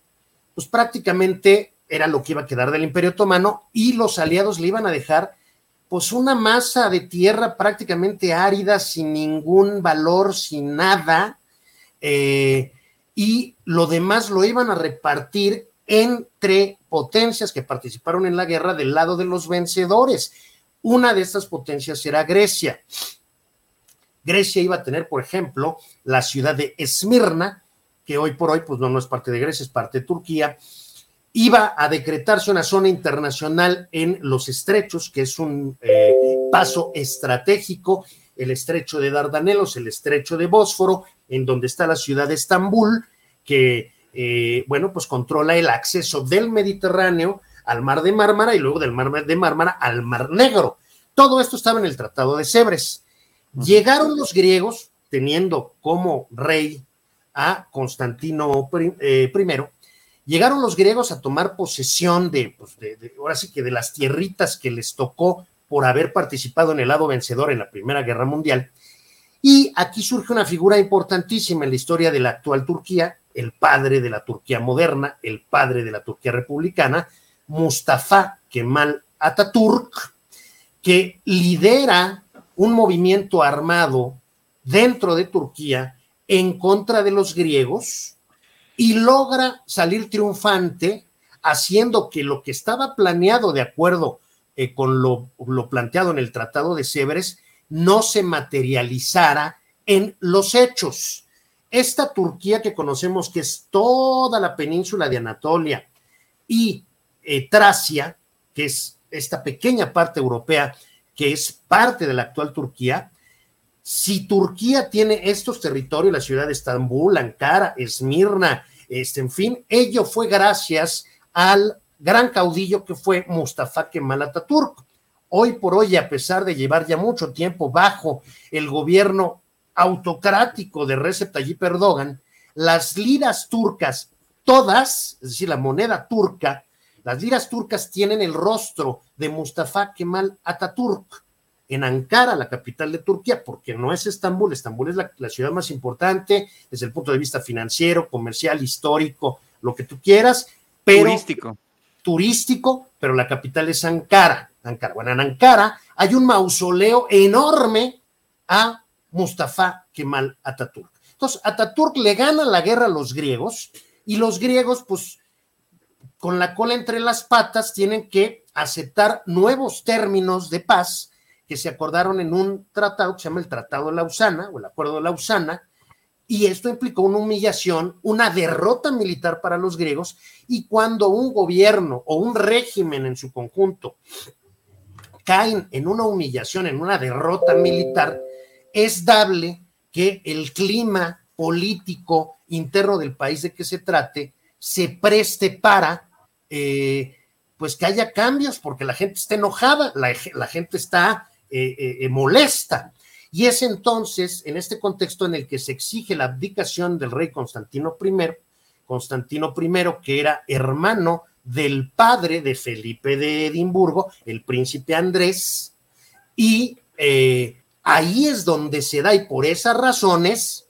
pues prácticamente era lo que iba a quedar del imperio otomano y los aliados le iban a dejar pues una masa de tierra prácticamente árida, sin ningún valor, sin nada, eh, y lo demás lo iban a repartir entre potencias que participaron en la guerra del lado de los vencedores. Una de estas potencias era Grecia. Grecia iba a tener, por ejemplo, la ciudad de Esmirna, que hoy por hoy, pues no, no es parte de Grecia, es parte de Turquía. Iba a decretarse una zona internacional en los estrechos, que es un eh, paso estratégico, el estrecho de Dardanelos, el estrecho de Bósforo, en donde está la ciudad de Estambul, que eh, bueno, pues controla el acceso del Mediterráneo al Mar de Mármara y luego del Mar de Mármara al Mar Negro. Todo esto estaba en el Tratado de Sèvres. Llegaron los griegos teniendo como rey a Constantino I, eh, llegaron los griegos a tomar posesión de, pues de, ahora sí que de las tierritas que les tocó por haber participado en el lado vencedor en la Primera Guerra Mundial. Y aquí surge una figura importantísima en la historia de la actual Turquía, el padre de la Turquía moderna, el padre de la Turquía republicana, Mustafa Kemal Atatürk, que lidera un movimiento armado dentro de Turquía en contra de los griegos y logra salir triunfante haciendo que lo que estaba planeado de acuerdo eh, con lo, lo, planteado en el Tratado de Sèvres no se materializara en los hechos. Esta Turquía que conocemos, que es toda la península de Anatolia y eh, Tracia, que es esta pequeña parte europea que es parte de la actual Turquía, si Turquía tiene estos territorios, la ciudad de Estambul, Ankara, Esmirna, este, en fin, ello fue gracias al gran caudillo que fue Mustafa Kemal Atatürk. Hoy por hoy, a pesar de llevar ya mucho tiempo bajo el gobierno autocrático de Recep Tayyip Erdogan, las liras turcas, todas, es decir, la moneda turca, las liras turcas tienen el rostro de Mustafa Kemal Atatürk en Ankara, la capital de Turquía, porque no es Estambul, Estambul es la, ciudad más importante desde el punto de vista financiero, comercial, histórico, lo que tú quieras, pero turístico. Turístico, pero la capital es Ankara. Ankara. Bueno, en Ankara hay un mausoleo enorme a Mustafa Kemal Atatürk. Entonces, Atatürk le gana la guerra a los griegos y los griegos, pues, con la cola entre las patas, tienen que aceptar nuevos términos de paz que se acordaron en un tratado que se llama el Tratado de Lausana o el Acuerdo de Lausana, y esto implicó una humillación, una derrota militar para los griegos, y cuando un gobierno o un régimen en su conjunto caen en una humillación, en una derrota militar, es dable que el clima político interno del país de que se trate se preste para eh, pues que haya cambios, porque la gente está enojada, la, gente está eh, eh, molesta. Y es entonces, en este contexto en el que se exige la abdicación del rey Constantino I, Constantino I, que era hermano del padre de Felipe de Edimburgo, el príncipe Andrés, y ahí es donde se da, y por esas razones,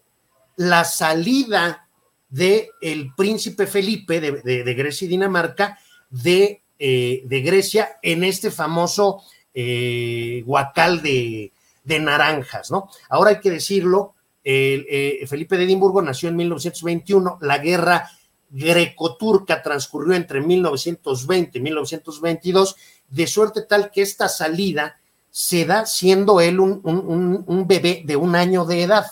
la salida de el príncipe Felipe de, Grecia y Dinamarca eh, de, Grecia en este famoso eh, guacal de, naranjas, ¿no? Ahora hay que decirlo, eh, Felipe de Edimburgo nació en 1921, la guerra greco-turca transcurrió entre 1920 y 1922, de suerte tal que esta salida se da siendo él un bebé de un año de edad.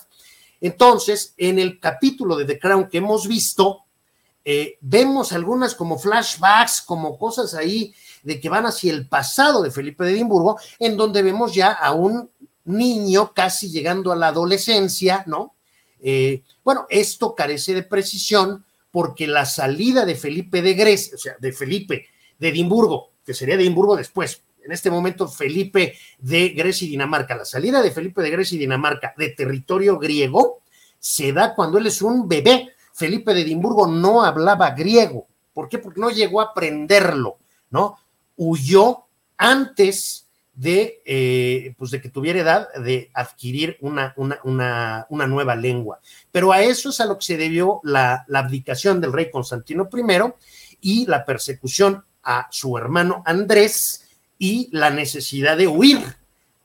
Entonces, en el capítulo de The Crown que hemos visto, eh, vemos algunas como flashbacks, como cosas ahí de que van hacia el pasado de Felipe de Edimburgo, en donde vemos ya a un niño casi llegando a la adolescencia, ¿no? Eh, bueno, esto carece de precisión porque la salida de Felipe de Grecia, o sea, de Felipe de Edimburgo, que sería Edimburgo después, en este momento Felipe de Grecia y Dinamarca. La salida de Felipe de Grecia y Dinamarca de territorio griego se da cuando él es un bebé. Felipe de Edimburgo no hablaba griego. ¿Por qué? Porque no llegó a aprenderlo, ¿no? Huyó antes de, eh, pues de que tuviera edad de adquirir una, una, una, nueva lengua. Pero a eso es a lo que se debió la, la abdicación del rey Constantino I y la persecución a su hermano Andrés, y la necesidad de huir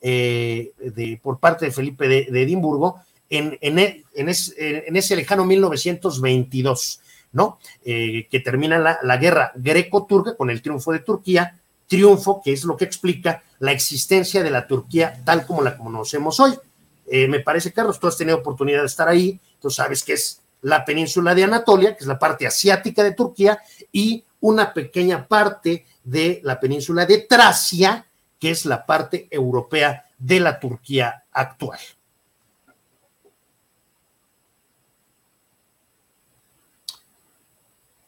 eh, de, por parte de Felipe de, Edimburgo en, en, e, en, ese lejano 1922, ¿no? Eh, que termina la, la guerra greco-turca con el triunfo de Turquía, triunfo que es lo que explica la existencia de la Turquía tal como la conocemos hoy. Eh, me parece, Carlos, tú has tenido oportunidad de estar ahí, tú sabes que es la península de Anatolia, que es la parte asiática de Turquía, y una pequeña parte de la península de Tracia, que es la parte europea de la Turquía actual.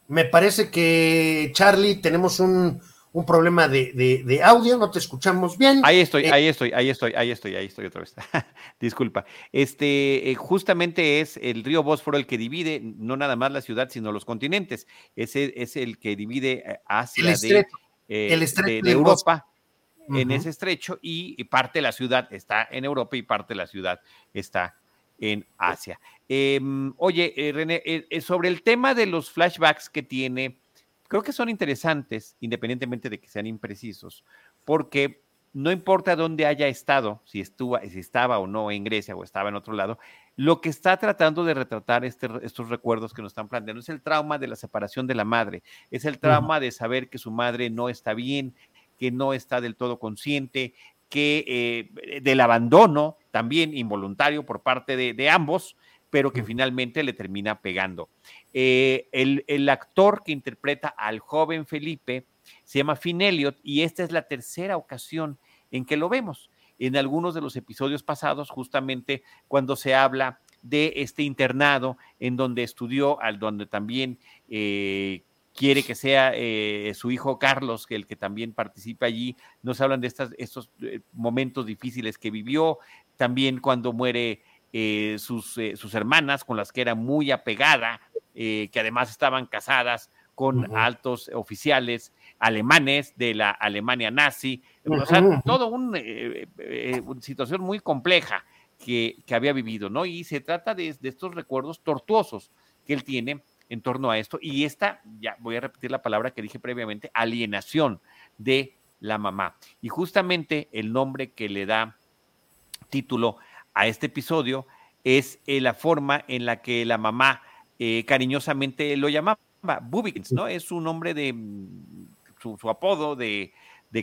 Me parece que, Charlie, tenemos un, un problema de, audio, no te escuchamos bien. Ahí estoy, eh, ahí estoy, ahí estoy, ahí estoy, ahí estoy otra vez. Disculpa. Este, eh, justamente es el río Bósforo el que divide no nada más la ciudad, sino los continentes. Ese es el que divide eh, Asia de, de, Europa en ese estrecho y, parte de la ciudad está en Europa y parte de la ciudad está en Asia. Em, oye, René, sobre el tema de los flashbacks que tiene creo que son interesantes, independientemente de que sean imprecisos, porque no importa dónde haya estado, si, estuvo, si estaba o no en Grecia o estaba en otro lado, lo que está tratando de retratar este, estos recuerdos que nos están planteando es el trauma de la separación de la madre, es el trauma de saber que su madre no está bien, que no está del todo consciente, que eh, del abandono también involuntario por parte de ambos, pero que finalmente le termina pegando. Eh, el, actor que interpreta al joven Felipe se llama Finn Elliott y esta es la tercera ocasión en que lo vemos. En algunos de los episodios pasados, justamente cuando se habla de este internado en donde estudió, al donde también eh, quiere que sea eh, su hijo Carlos, que el que también participa allí, nos hablan de estos momentos difíciles que vivió, también cuando muere sus, sus, hermanas con las que era muy apegada, eh, que además estaban casadas con altos oficiales alemanes de la Alemania nazi, o sea, todo eh, eh, una situación muy compleja que, que, había vivido, ¿no? Y se trata de, de, estos recuerdos tortuosos que él tiene en torno a esto, y esta, ya voy a repetir la palabra que dije previamente, alienación de la mamá. Y justamente el nombre que le da título a este episodio es la forma en la que la mamá eh, cariñosamente lo llamaba Bubikins, ¿no? Es un nombre de mm, su, apodo de,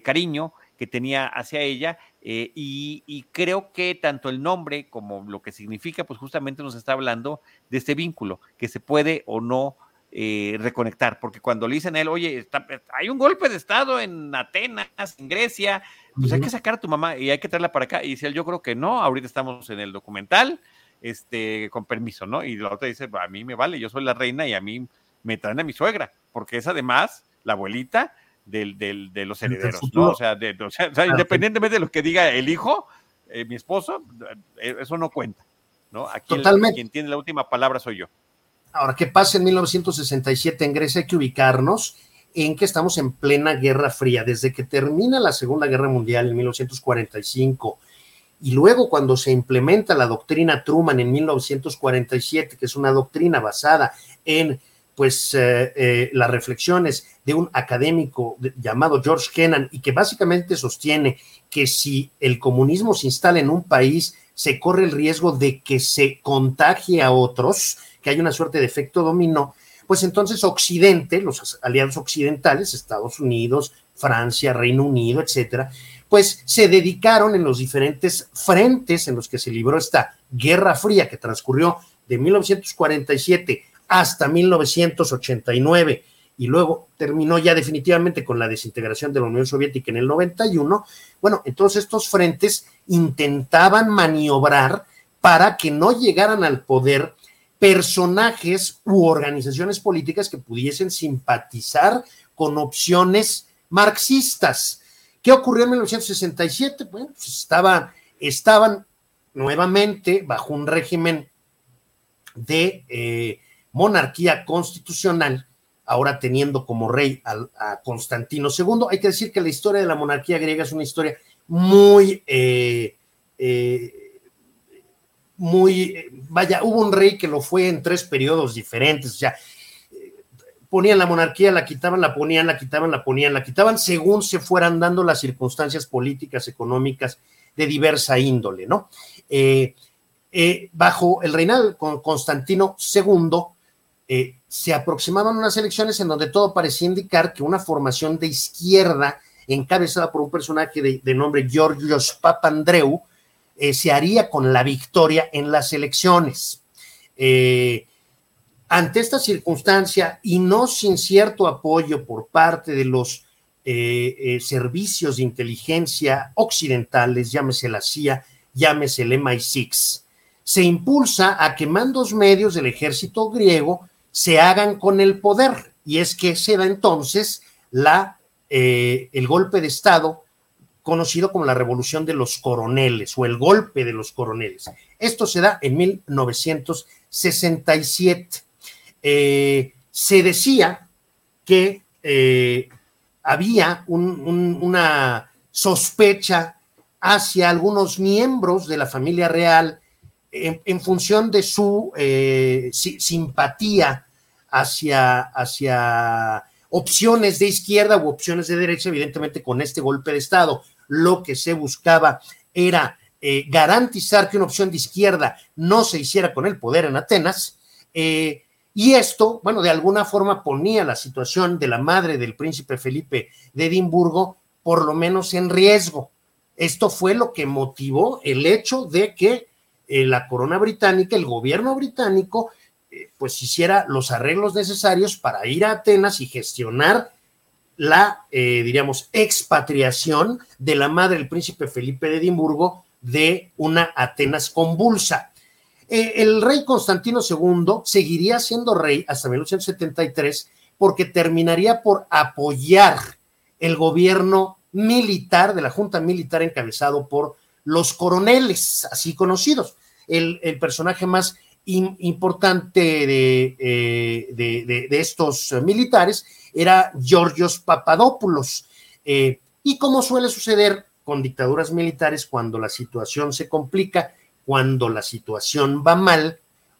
cariño que tenía hacia ella eh, y, creo que tanto el nombre como lo que significa, pues justamente nos está hablando de este vínculo que se puede o no eh, reconectar, porque cuando le dicen a él, oye, hay un golpe de estado en Atenas, en Grecia, pues hay que sacar a tu mamá y hay que traerla para acá. Y dice él, yo creo que no, ahorita estamos en el documental, este, con permiso, ¿no? Y la otra dice, a mí me vale, yo soy la reina y a mí me traen a mi suegra, porque es además la abuelita del, de los herederos, ¿no? O sea, independientemente de lo que diga el hijo, eh, mi esposo, eh, eso no cuenta, ¿no? Aquí Totalmente. quien tiene la última palabra soy yo. Ahora, ¿qué pasa en 1967 en Grecia? Hay que ubicarnos en que estamos en plena Guerra Fría. Desde que termina la Segunda Guerra Mundial en 1945 y luego cuando se implementa la doctrina Truman en 1947, que es una doctrina basada en pues eh, eh, las reflexiones de un académico llamado George Kennan y que básicamente sostiene que si el comunismo se instala en un país, se corre el riesgo de que se contagie a otros, que hay una suerte de efecto dominó, pues entonces Occidente, los aliados occidentales, Estados Unidos, Francia, Reino Unido, etcétera, pues se dedicaron en los diferentes frentes en los que se libró esta Guerra Fría que transcurrió de 1947 hasta 1989 y luego terminó ya definitivamente con la desintegración de la Unión Soviética en el 91, bueno, entonces estos frentes intentaban maniobrar para que no llegaran al poder personajes u organizaciones políticas que pudiesen simpatizar con opciones marxistas. ¿Qué ocurrió en 1967? Bueno, pues estaban, nuevamente bajo un régimen de eh, monarquía constitucional, ahora teniendo como rey a, Constantino II. Hay que decir que la historia de la monarquía griega es una historia muy, eh, eh, muy, vaya, hubo un rey que lo fue en tres periodos diferentes, o sea, ponían la monarquía, la quitaban, la ponían, la quitaban, la ponían, la quitaban, según se fueran dando las circunstancias políticas, económicas de diversa índole, ¿no? Eh, bajo el reinado con Constantino II, eh, se aproximaban unas elecciones en donde todo parecía indicar que una formación de izquierda, encabezada por un personaje de, nombre Georgios Papandreou, se haría con la victoria en las elecciones. Eh, ante esta circunstancia y no sin cierto apoyo por parte de los eh, eh, servicios de inteligencia occidentales, llámese la CIA, llámese el MI6, se impulsa a que mandos medios del ejército griego se hagan con el poder. Y es que se da entonces la eh, el golpe de Estado conocido como la Revolución de los Coroneles o el golpe de los coroneles. Esto se da en 1967. Eh, se decía que eh, había una sospecha hacia algunos miembros de la familia real en, función de su eh, simpatía hacia, hacia opciones de izquierda u opciones de derecha, evidentemente con este golpe de Estado, lo que se buscaba era eh, garantizar que una opción de izquierda no se hiciera con el poder en Atenas. Eh, y esto, bueno, de alguna forma ponía la situación de la madre del príncipe Felipe de Edimburgo por lo menos en riesgo. Esto fue lo que motivó el hecho de que eh, la corona británica, el gobierno británico, eh, pues hiciera los arreglos necesarios para ir a Atenas y gestionar la, eh, diríamos, expatriación de la madre del príncipe Felipe de Edimburgo de una Atenas convulsa. el rey Constantino II seguiría siendo rey hasta 1973 porque terminaría por apoyar el gobierno militar de la Junta Militar encabezado por los coroneles, así conocidos. El, personaje más importante eh, de, de, estos militares era Georgios Papadopoulos. Eh, y como suele suceder con dictaduras militares, cuando la situación se complica, cuando la situación va mal,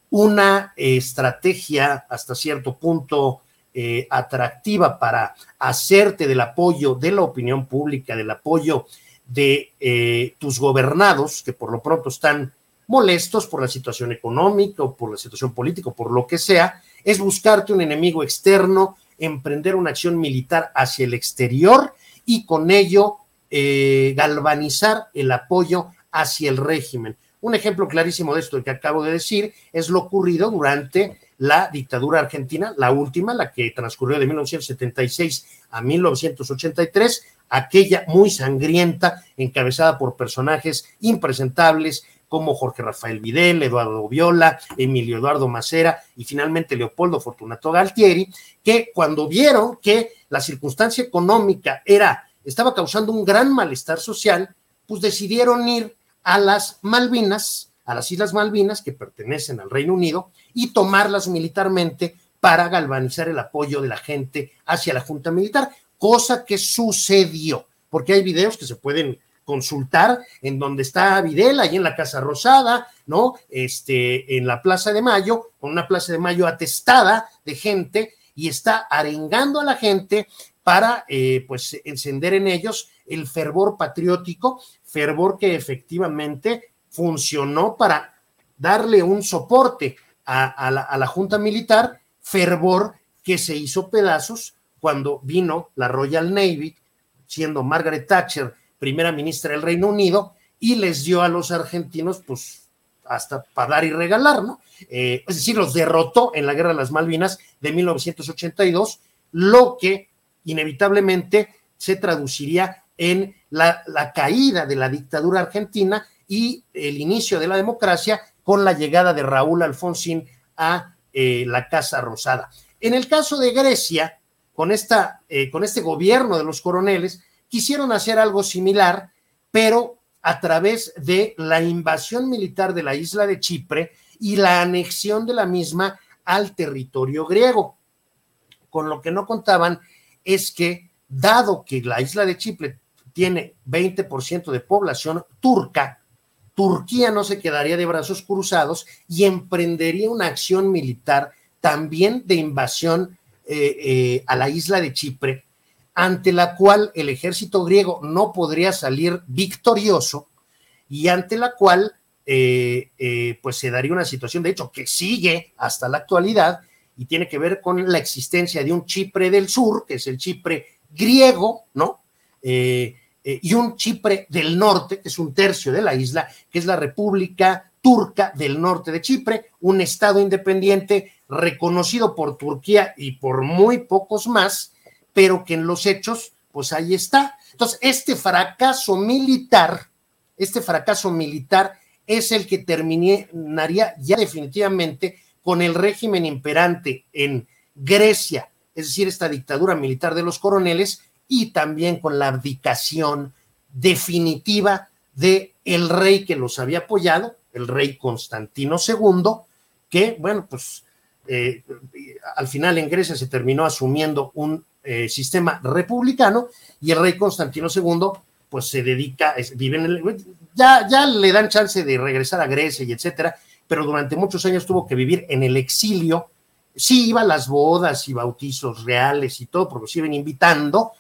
una estrategia hasta cierto punto eh, atractiva para hacerte del apoyo de la opinión pública, del apoyo de eh, tus gobernados, que por lo pronto están molestos por la situación económica o por la situación política o por lo que sea, es buscarte un enemigo externo, emprender una acción militar hacia el exterior y con ello eh, galvanizar el apoyo hacia el régimen. Un ejemplo clarísimo de esto que acabo de decir es lo ocurrido durante la dictadura argentina, la última, la que transcurrió de 1976 a 1983, aquella muy sangrienta, encabezada por personajes impresentables como Jorge Rafael Videl, Eduardo Viola, Emilio Eduardo Macera y finalmente Leopoldo Fortunato Galtieri, que cuando vieron que la circunstancia económica era, estaba causando un gran malestar social, pues decidieron ir a las Malvinas, a las Islas Malvinas, que pertenecen al Reino Unido, y tomarlas militarmente para galvanizar el apoyo de la gente hacia la Junta Militar, cosa que sucedió, porque hay videos que se pueden consultar en donde está Videl, ahí en la Casa Rosada, ¿no? Este, en la Plaza de Mayo, con una Plaza de Mayo atestada de gente y está arengando a la gente para, eh, pues, encender en ellos el fervor patriótico, fervor que efectivamente funcionó para darle un soporte a, la, Junta Militar, fervor que se hizo pedazos cuando vino la Royal Navy, siendo Margaret Thatcher primera ministra del Reino Unido, y les dio a los argentinos, pues, hasta para dar y regalar, ¿no? Eh, es decir, los derrotó en la Guerra de las Malvinas de 1982, lo que inevitablemente se traduciría en la, caída de la dictadura argentina y el inicio de la democracia con la llegada de Raúl Alfonsín a eh, la Casa Rosada. En el caso de Grecia, con, esta, eh, con este gobierno de los coroneles, quisieron hacer algo similar, pero a través de la invasión militar de la isla de Chipre y la anexión de la misma al territorio griego. Con lo que no contaban es que, dado que la isla de Chipre tiene 20% de población turca, Turquía no se quedaría de brazos cruzados y emprendería una acción militar también de invasión eh, eh, a la isla de Chipre, ante la cual el ejército griego no podría salir victorioso y ante la cual eh, pues se daría una situación, de hecho, que sigue hasta la actualidad y tiene que ver con la existencia de un Chipre del Sur, que es el Chipre griego, ¿no? Y un Chipre del norte, que es un tercio de la isla, que es la República Turca del norte de Chipre, un estado independiente reconocido por Turquía y por muy pocos más, pero que en los hechos, pues ahí está. Entonces, este fracaso militar, este fracaso militar es el que terminaría ya definitivamente con el régimen imperante en Grecia, es decir, esta dictadura militar de los coroneles, y también con la abdicación definitiva de el rey que los había apoyado, el rey Constantino II, que, bueno, pues eh, al final en Grecia se terminó asumiendo un eh, sistema republicano y el rey Constantino II pues se dedica, vive en el, ya, ya le dan chance de regresar a Grecia y etcétera, pero durante muchos años tuvo que vivir en el exilio. Sí iba las bodas y bautizos reales y todo, porque se iban invitando,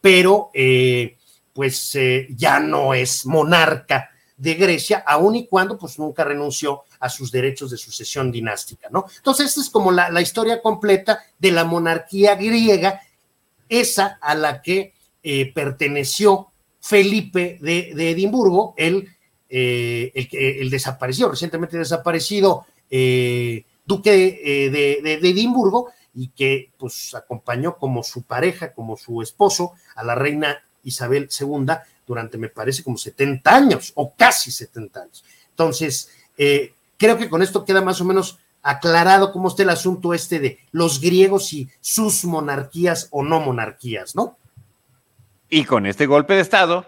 pero eh, pues ya no es monarca de Grecia, aun y cuando pues nunca renunció a sus derechos de sucesión dinástica, ¿no? Entonces, esta es como la, historia completa de la monarquía griega, esa a la que eh, perteneció Felipe de, Edimburgo, el, eh, el, desaparecido, recientemente desaparecido eh, duque de, de, Edimburgo, y que pues acompañó como su pareja, como su esposo, a la reina Isabel II durante, me parece, como 70 años, o casi 70 años. Entonces, eh, creo que con esto queda más o menos aclarado cómo está el asunto este de los griegos y sus monarquías o no monarquías, ¿no? Y con este golpe de Estado,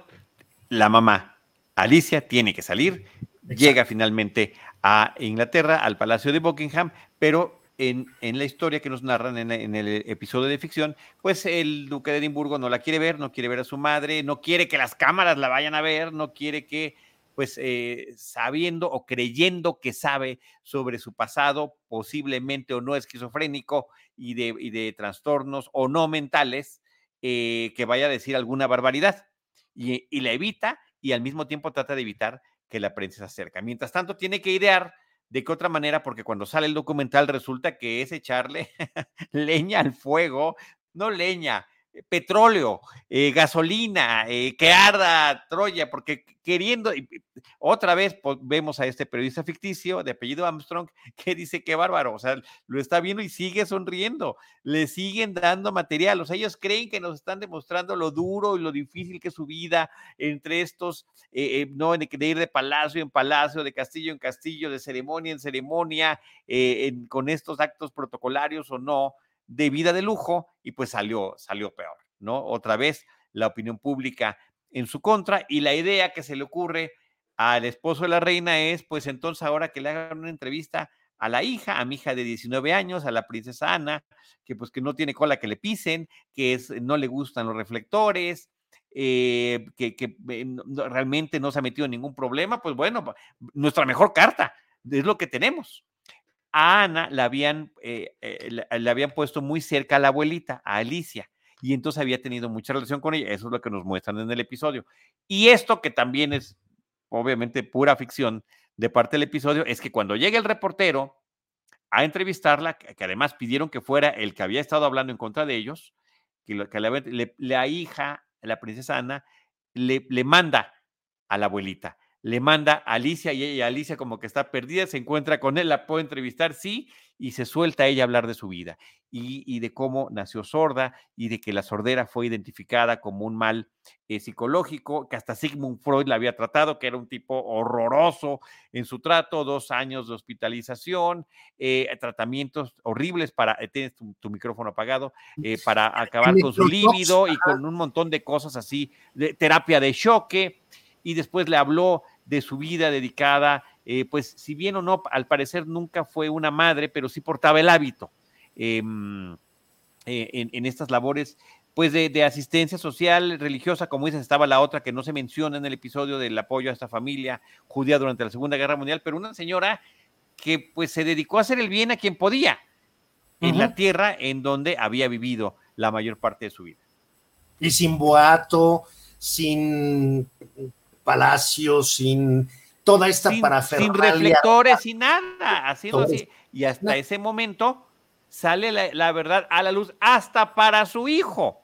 la mamá Alicia tiene que salir, llega finalmente a Inglaterra, al Palacio de Buckingham, pero en, la historia que nos narran en, el episodio de ficción, pues el duque de Edimburgo no la quiere ver, no quiere ver a su madre, no quiere que las cámaras la vayan a ver, no quiere que, pues, eh, sabiendo o creyendo que sabe sobre su pasado, posiblemente o no esquizofrénico y de, y de trastornos o no mentales, eh, que vaya a decir alguna barbaridad y, la evita y al mismo tiempo trata de evitar que la prensa se acerque. Mientras tanto, tiene que idear de qué otra manera, porque cuando sale el documental resulta que es echarle leña al fuego, no leña, petróleo, eh, gasolina, eh, que arda Troya, porque queriendo, otra vez vemos a este periodista ficticio de apellido Armstrong que dice que bárbaro, o sea, lo está viendo y sigue sonriendo, le siguen dando material, o sea, ellos creen que nos están demostrando lo duro y lo difícil que es su vida entre estos, no, de, ir de palacio en palacio, de castillo en castillo, de ceremonia en ceremonia, con estos actos protocolarios o no, de vida de lujo y pues salió, salió peor, ¿no? Otra vez la opinión pública en su contra y la idea que se le ocurre al esposo de la reina es, pues entonces ahora que le hagan una entrevista a la hija, a mi hija de 19 años, a la princesa Ana, que pues que no tiene cola que le pisen, que no le gustan los reflectores, eh, que, que eh, realmente no se ha metido en ningún problema, pues bueno, nuestra mejor carta es lo que tenemos a Ana la habían, eh, eh, la, habían puesto muy cerca a la abuelita, a Alicia, y entonces había tenido mucha relación con ella. Eso es lo que nos muestran en el episodio. Y esto que también es obviamente pura ficción de parte del episodio, es que cuando llega el reportero a entrevistarla, que, además pidieron que fuera el que había estado hablando en contra de ellos, que, la, la, hija, la princesa Ana, le manda a la abuelita le manda a Alicia y ella, Alicia como que está perdida, se encuentra con él, la puede entrevistar, sí, y se suelta a ella a hablar de su vida y, de cómo nació sorda y de que la sordera fue identificada como un mal eh, psicológico, que hasta Sigmund Freud la había tratado, que era un tipo horroroso en su trato, dos años de hospitalización, eh, tratamientos horribles para, eh, tienes tu, micrófono apagado, para acabar con su líbido y con un montón de cosas así, de terapia de choque y después le habló de su vida dedicada, eh, pues si bien o no, al parecer nunca fue una madre, pero sí portaba el hábito em, eh, en, estas labores pues de, asistencia social, religiosa, como dices, estaba la otra que no se menciona en el episodio del apoyo a esta familia judía durante la Segunda Guerra Mundial, pero una señora que pues se dedicó a hacer el bien a quien podía en la tierra en donde había vivido la mayor parte de su vida. Y sin boato, sin palacio, sin toda esta sin, parafernalia. Sin reflectores, sin nada, así. Y hasta ese momento sale la, verdad a la luz, hasta para su hijo,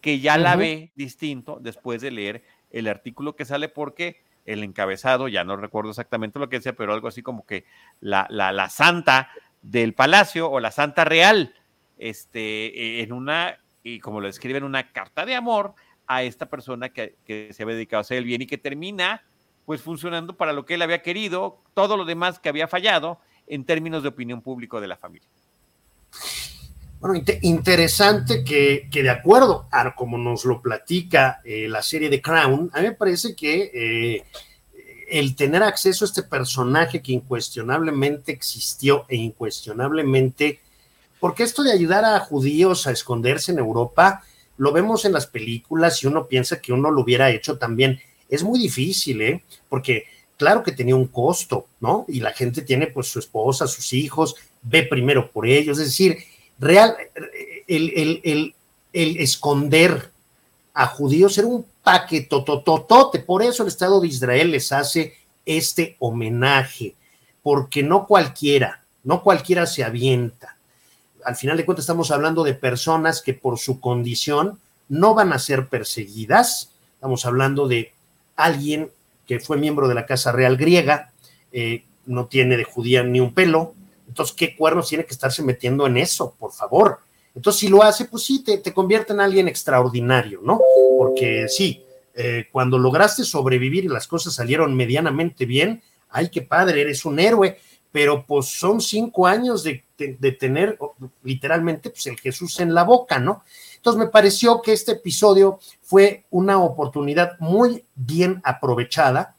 que ya la ve distinto después de leer el artículo que sale porque el encabezado, ya no recuerdo exactamente lo que decía, pero algo así como que la, la, la santa del palacio o la santa real, este, en una, y como lo describe en una carta de amor, a esta persona que, se había dedicado a hacer el bien y que termina pues funcionando para lo que él había querido, todo lo demás que había fallado en términos de opinión pública de la familia. Bueno, interesante que, que, de acuerdo a como nos lo platica eh, la serie de Crown, a mí me parece que eh, el tener acceso a este personaje que incuestionablemente existió e incuestionablemente, porque esto de ayudar a judíos a esconderse en Europa, lo vemos en las películas y uno piensa que uno lo hubiera hecho también. Es muy difícil, ¿eh? Porque claro que tenía un costo, ¿no? Y la gente tiene pues su esposa, sus hijos, ve primero por ellos, es decir, real, el, el, el, esconder a judíos era un paquetototote, por eso el Estado de Israel les hace este homenaje, porque no cualquiera, no cualquiera se avienta. Al final de cuentas estamos hablando de personas que por su condición no van a ser perseguidas, estamos hablando de alguien que fue miembro de la Casa Real griega, eh, no tiene de judía ni un pelo, entonces, ¿qué cuernos tiene que estarse metiendo en eso, por favor? Entonces, si lo hace, pues sí, te, te convierte en alguien extraordinario, ¿no? Porque sí, eh, cuando lograste sobrevivir y las cosas salieron medianamente bien, ay, qué padre, eres un héroe, pero pues son cinco años de, de, tener literalmente pues el Jesús en la boca, ¿no? Entonces me pareció que este episodio fue una oportunidad muy bien aprovechada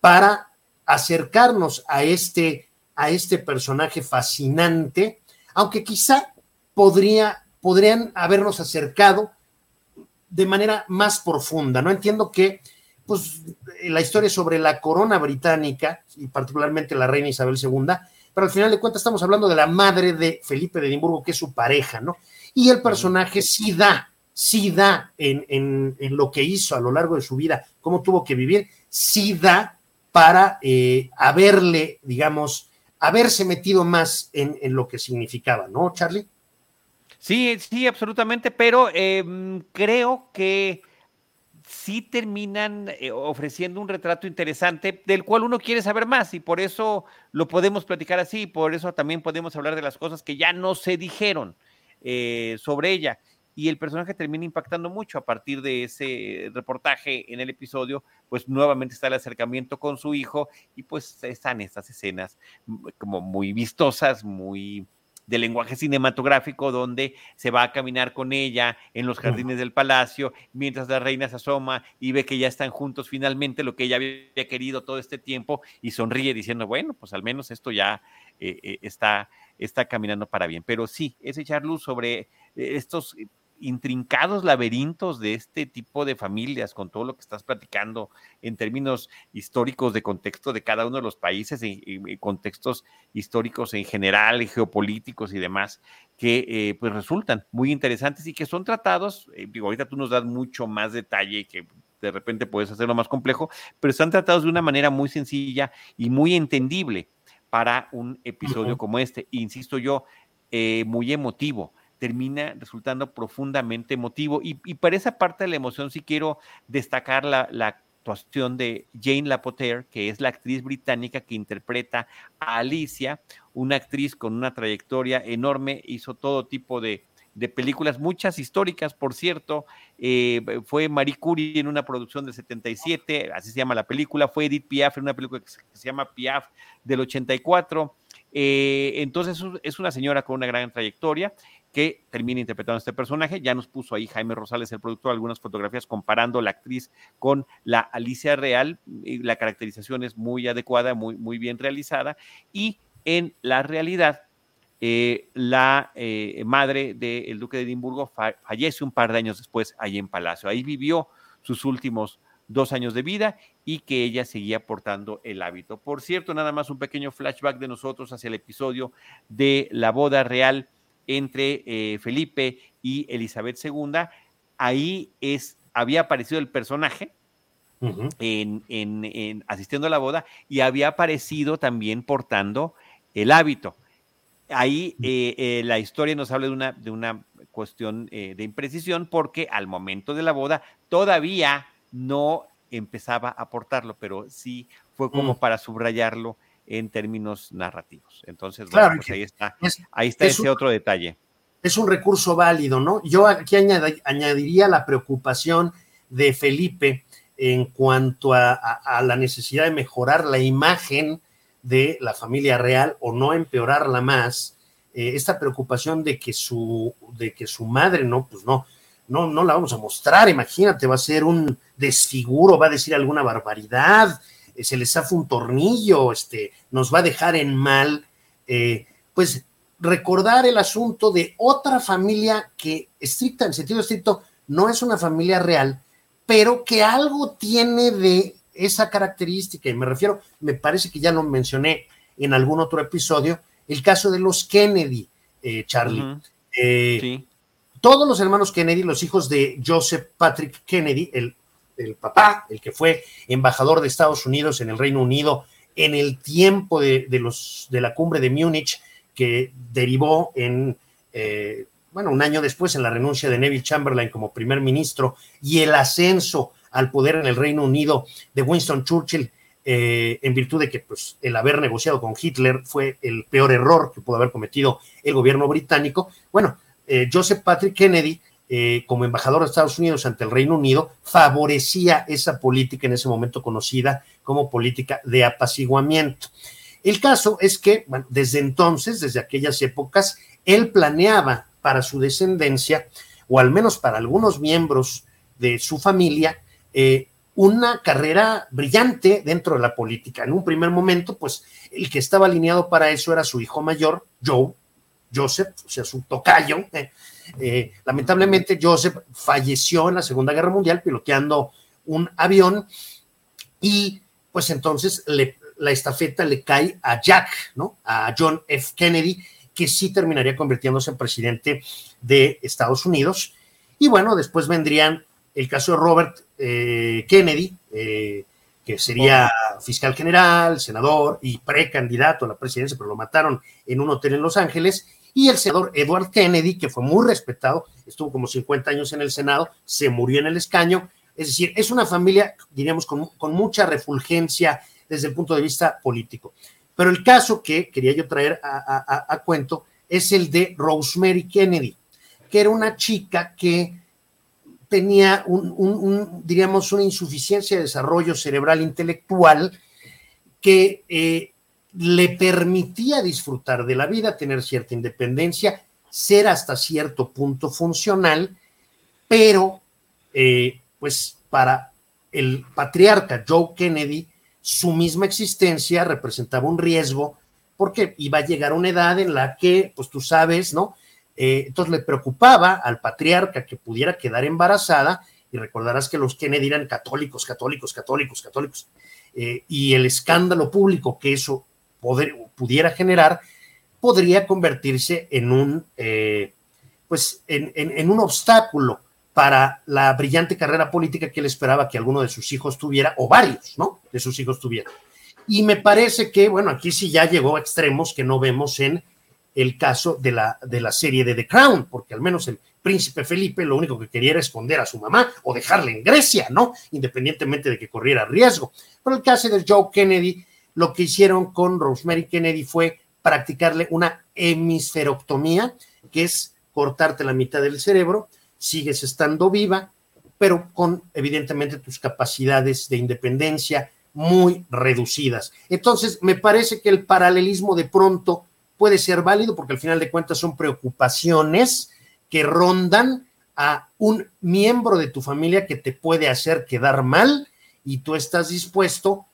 para acercarnos a este a este personaje fascinante, aunque quizá podría, podrían habernos acercado de manera más profunda. No entiendo que pues, la historia sobre la corona británica, y particularmente la reina Isabel II, pero al final de cuentas estamos hablando de la madre de Felipe de Edimburgo, que es su pareja, ¿no? Y el personaje sí da, sí da en, en, lo que hizo a lo largo de su vida, cómo tuvo que vivir, sí da para eh, haberle, digamos, haberse metido más en, lo que significaba, ¿no, Charlie? Sí, sí, absolutamente, pero em, creo que sí terminan eh, ofreciendo un retrato interesante del cual uno quiere saber más y por eso lo podemos platicar así, por eso también podemos hablar de las cosas que ya no se dijeron eh, sobre ella. Y el personaje termina impactando mucho a partir de ese reportaje en el episodio, pues nuevamente está el acercamiento con su hijo y pues están estas escenas como muy vistosas, muy de lenguaje cinematográfico donde se va a caminar con ella en los jardines del palacio mientras la reina se asoma y ve que ya están juntos finalmente lo que ella había querido todo este tiempo y sonríe diciendo, bueno, pues al menos esto ya eh, eh, está, está caminando para bien. Pero sí, ese echar luz sobre eh, estos intrincados laberintos de este tipo de familias, con todo lo que estás platicando en términos históricos de contexto de cada uno de los países y, contextos históricos en general, y geopolíticos y demás, que eh, pues resultan muy interesantes y que son tratados, eh, digo, ahorita tú nos das mucho más detalle que de repente puedes hacerlo más complejo, pero están tratados de una manera muy sencilla y muy entendible para un episodio como este. Insisto yo, eh, muy emotivo termina resultando profundamente emotivo. Y, para esa parte de la emoción sí quiero destacar la, actuación de Jane Lapotaire, que es la actriz británica que interpreta a Alicia, una actriz con una trayectoria enorme, hizo todo tipo de, películas, muchas históricas, por cierto. Eh, fue Marie Curie en una producción del 77, así se llama la película. Fue Edith Piaf en una película que se llama Piaf del 84. Eh, entonces es una señora con una gran trayectoria que termina interpretando este personaje. Ya nos puso ahí Jaime Rosales, el productor, algunas fotografías comparando la actriz con la Alicia Real. La caracterización es muy adecuada, muy, muy bien realizada. Y en la realidad, eh, la eh, madre del duque de Edimburgo fallece un par de años después ahí en Palacio. Ahí vivió sus últimos dos años de vida y que ella seguía portando el hábito. Por cierto, nada más un pequeño flashback de nosotros hacia el episodio de la boda real entre eh, Felipe y Elizabeth II. Ahí es, había aparecido el personaje en, asistiendo a la boda y había aparecido también portando el hábito. Ahí eh, eh, la historia nos habla de una, de una cuestión de imprecisión porque al momento de la boda todavía no empezaba a portarlo, pero sí fue como mm. para subrayarlo en términos narrativos. Entonces, bueno, pues ahí está, ahí está ese otro detalle. Es un recurso válido, ¿no? Yo aquí añadiría la preocupación de Felipe en cuanto a, la necesidad de mejorar la imagen de la familia real o no empeorarla más, eh, esta preocupación de que su, de que su madre, no, pues no, no, no la vamos a mostrar, imagínate, va a ser un desfiguro, va a decir alguna barbaridad, eh, se le zafa un tornillo, este, nos va a dejar en mal, eh, pues recordar el asunto de otra familia que estricta, en sentido estricto, no es una familia real, pero que algo tiene de esa característica, y me refiero, me parece que ya lo mencioné en algún otro episodio, el caso de los Kennedy, eh, Charlie. sí todos los hermanos Kennedy, los hijos de Joseph Patrick Kennedy, el, papá, el que fue embajador de Estados Unidos en el Reino Unido en el tiempo de, los, de la cumbre de Múnich, que derivó en, eh, bueno, un año después en la renuncia de Neville Chamberlain como primer ministro y el ascenso al poder en el Reino Unido de Winston Churchill, eh, en virtud de que pues, el haber negociado con Hitler fue el peor error que pudo haber cometido el gobierno británico. Bueno, eh, Joseph Patrick Kennedy, eh, como embajador de Estados Unidos ante el Reino Unido, favorecía esa política en ese momento conocida como política de apaciguamiento. El caso es que desde entonces, desde aquellas épocas, él planeaba para su descendencia, o al menos para algunos miembros de su familia, eh, una carrera brillante dentro de la política. En un primer momento, pues el que estaba alineado para eso era su hijo mayor, Joe, Joseph, o sea, su tocayo. Eh, eh, lamentablemente, Joseph falleció en la Segunda Guerra Mundial piloteando un avión y pues entonces la estafeta le cae a Jack, ¿no? A John F. Kennedy, que sí terminaría convirtiéndose en presidente de Estados Unidos. Y bueno, después vendrían el caso de Robert eh, Kennedy, que sería fiscal general, senador y precandidato a la presidencia, pero lo mataron en un hotel en Los Ángeles, y el senador Edward Kennedy, que fue muy respetado, estuvo como 50 años en el Senado, se murió en el escaño. Es decir, es una familia, diríamos, con, mucha refulgencia desde el punto de vista político. Pero el caso que quería yo traer a, cuento es el de Rosemary Kennedy, que era una chica que tenía un, diríamos, una insuficiencia de desarrollo cerebral intelectual que eh, le permitía disfrutar de la vida, tener cierta independencia, ser hasta cierto punto funcional, pero eh, pues para el patriarca Joe Kennedy, su misma existencia representaba un riesgo porque iba a llegar una edad en la que, pues tú sabes, ¿no? Eh, entonces le preocupaba al patriarca que pudiera quedar embarazada, y recordarás que los Kennedy eran católicos, católicos, católicos, católicos, eh, y el escándalo público que eso pudiera generar, podría convertirse en un, eh, pues, en, un obstáculo para la brillante carrera política que él esperaba que alguno de sus hijos tuviera, o varios, ¿no? De sus hijos tuvieran. Y me parece que, bueno, aquí sí ya llegó a extremos que no vemos en el caso de la, de la serie de The Crown, porque al menos el príncipe Felipe lo único que quería era esconder a su mamá o dejarle en Grecia, ¿no? Independientemente de que corriera riesgo. Pero el caso de Joe Kennedy lo que hicieron con Rosemary Kennedy fue practicarle una hemisferoctomía, que es cortarte la mitad del cerebro, sigues estando viva, pero con evidentemente tus capacidades de independencia muy reducidas. Entonces, me parece que el paralelismo de pronto puede ser válido porque al final de cuentas son preocupaciones que rondan a un miembro de tu familia que te puede hacer quedar mal y tú estás dispuesto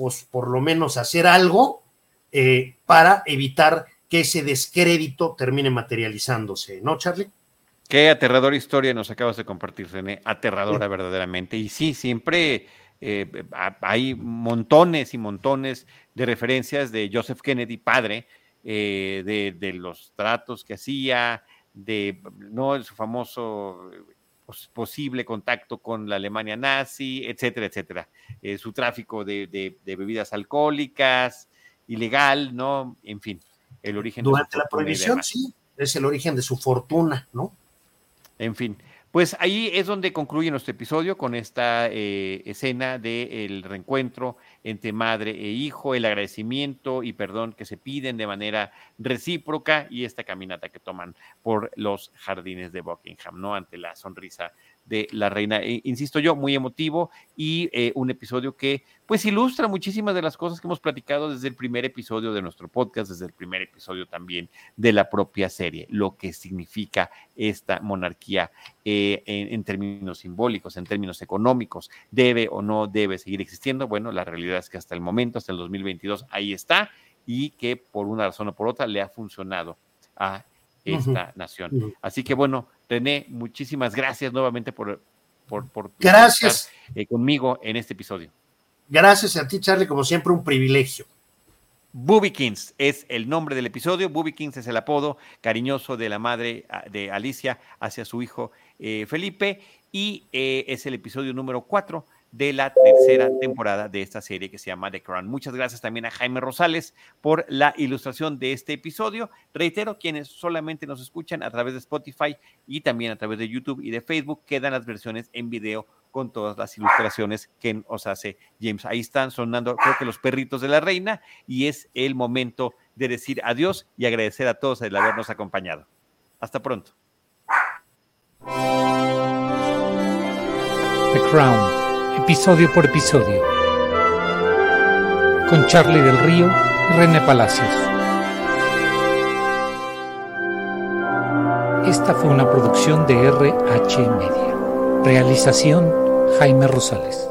pues por lo menos hacer algo eh, para evitar que ese descrédito termine materializándose, ¿no, Charlie? Qué aterradora historia nos acabas de compartir, René. Aterradora verdaderamente. Y sí, siempre eh, hay montones y montones de referencias de Joseph Kennedy, padre, eh, de, de, los tratos que hacía, de no su famoso posible contacto con la Alemania nazi, etcétera, etcétera. Eh, su tráfico de, bebidas alcohólicas, ilegal, ¿no? En fin, el origen Durante de la prohibición, sí, es el origen de su fortuna, ¿no? En fin, Pues ahí es donde concluye nuestro episodio con esta eh, escena del reencuentro entre madre e hijo, el agradecimiento y perdón que se piden de manera recíproca y esta caminata que toman por los jardines de Buckingham, ¿no? Ante la sonrisa de la reina. E, insisto yo, muy emotivo y eh, un episodio que pues ilustra muchísimas de las cosas que hemos platicado desde el primer episodio de nuestro podcast, desde el primer episodio también de la propia serie, lo que significa esta monarquía eh, en, términos simbólicos, en términos económicos, debe o no debe seguir existiendo. Bueno, la realidad es que hasta el momento, hasta el 2022, ahí está y que por una razón o por otra le ha funcionado a esta nación. Así que bueno, René, muchísimas gracias nuevamente por, por, gracias. estar eh, conmigo en este episodio. Gracias a ti, Charlie, como siempre, un privilegio. Bubikins es el nombre del episodio. Bubikins es el apodo cariñoso de la madre ah, de Alicia hacia su hijo eh, Felipe y eh, es el episodio número 4 de la tercera temporada de esta serie que se llama The Crown. Muchas gracias también a Jaime Rosales por la ilustración de este episodio. Reitero, quienes solamente nos escuchan a través de Spotify y también a través de YouTube y de Facebook, quedan las versiones en video con todas las ilustraciones que os hace James. Ahí están sonando, creo que los perritos de la reina, y es el momento de decir adiós y agradecer a todos el habernos acompañado. Hasta pronto. The Crown episodio por episodio, con Charlie del Río y René Palacios. Esta fue una producción de RH Media. Realización Jaime Rosales.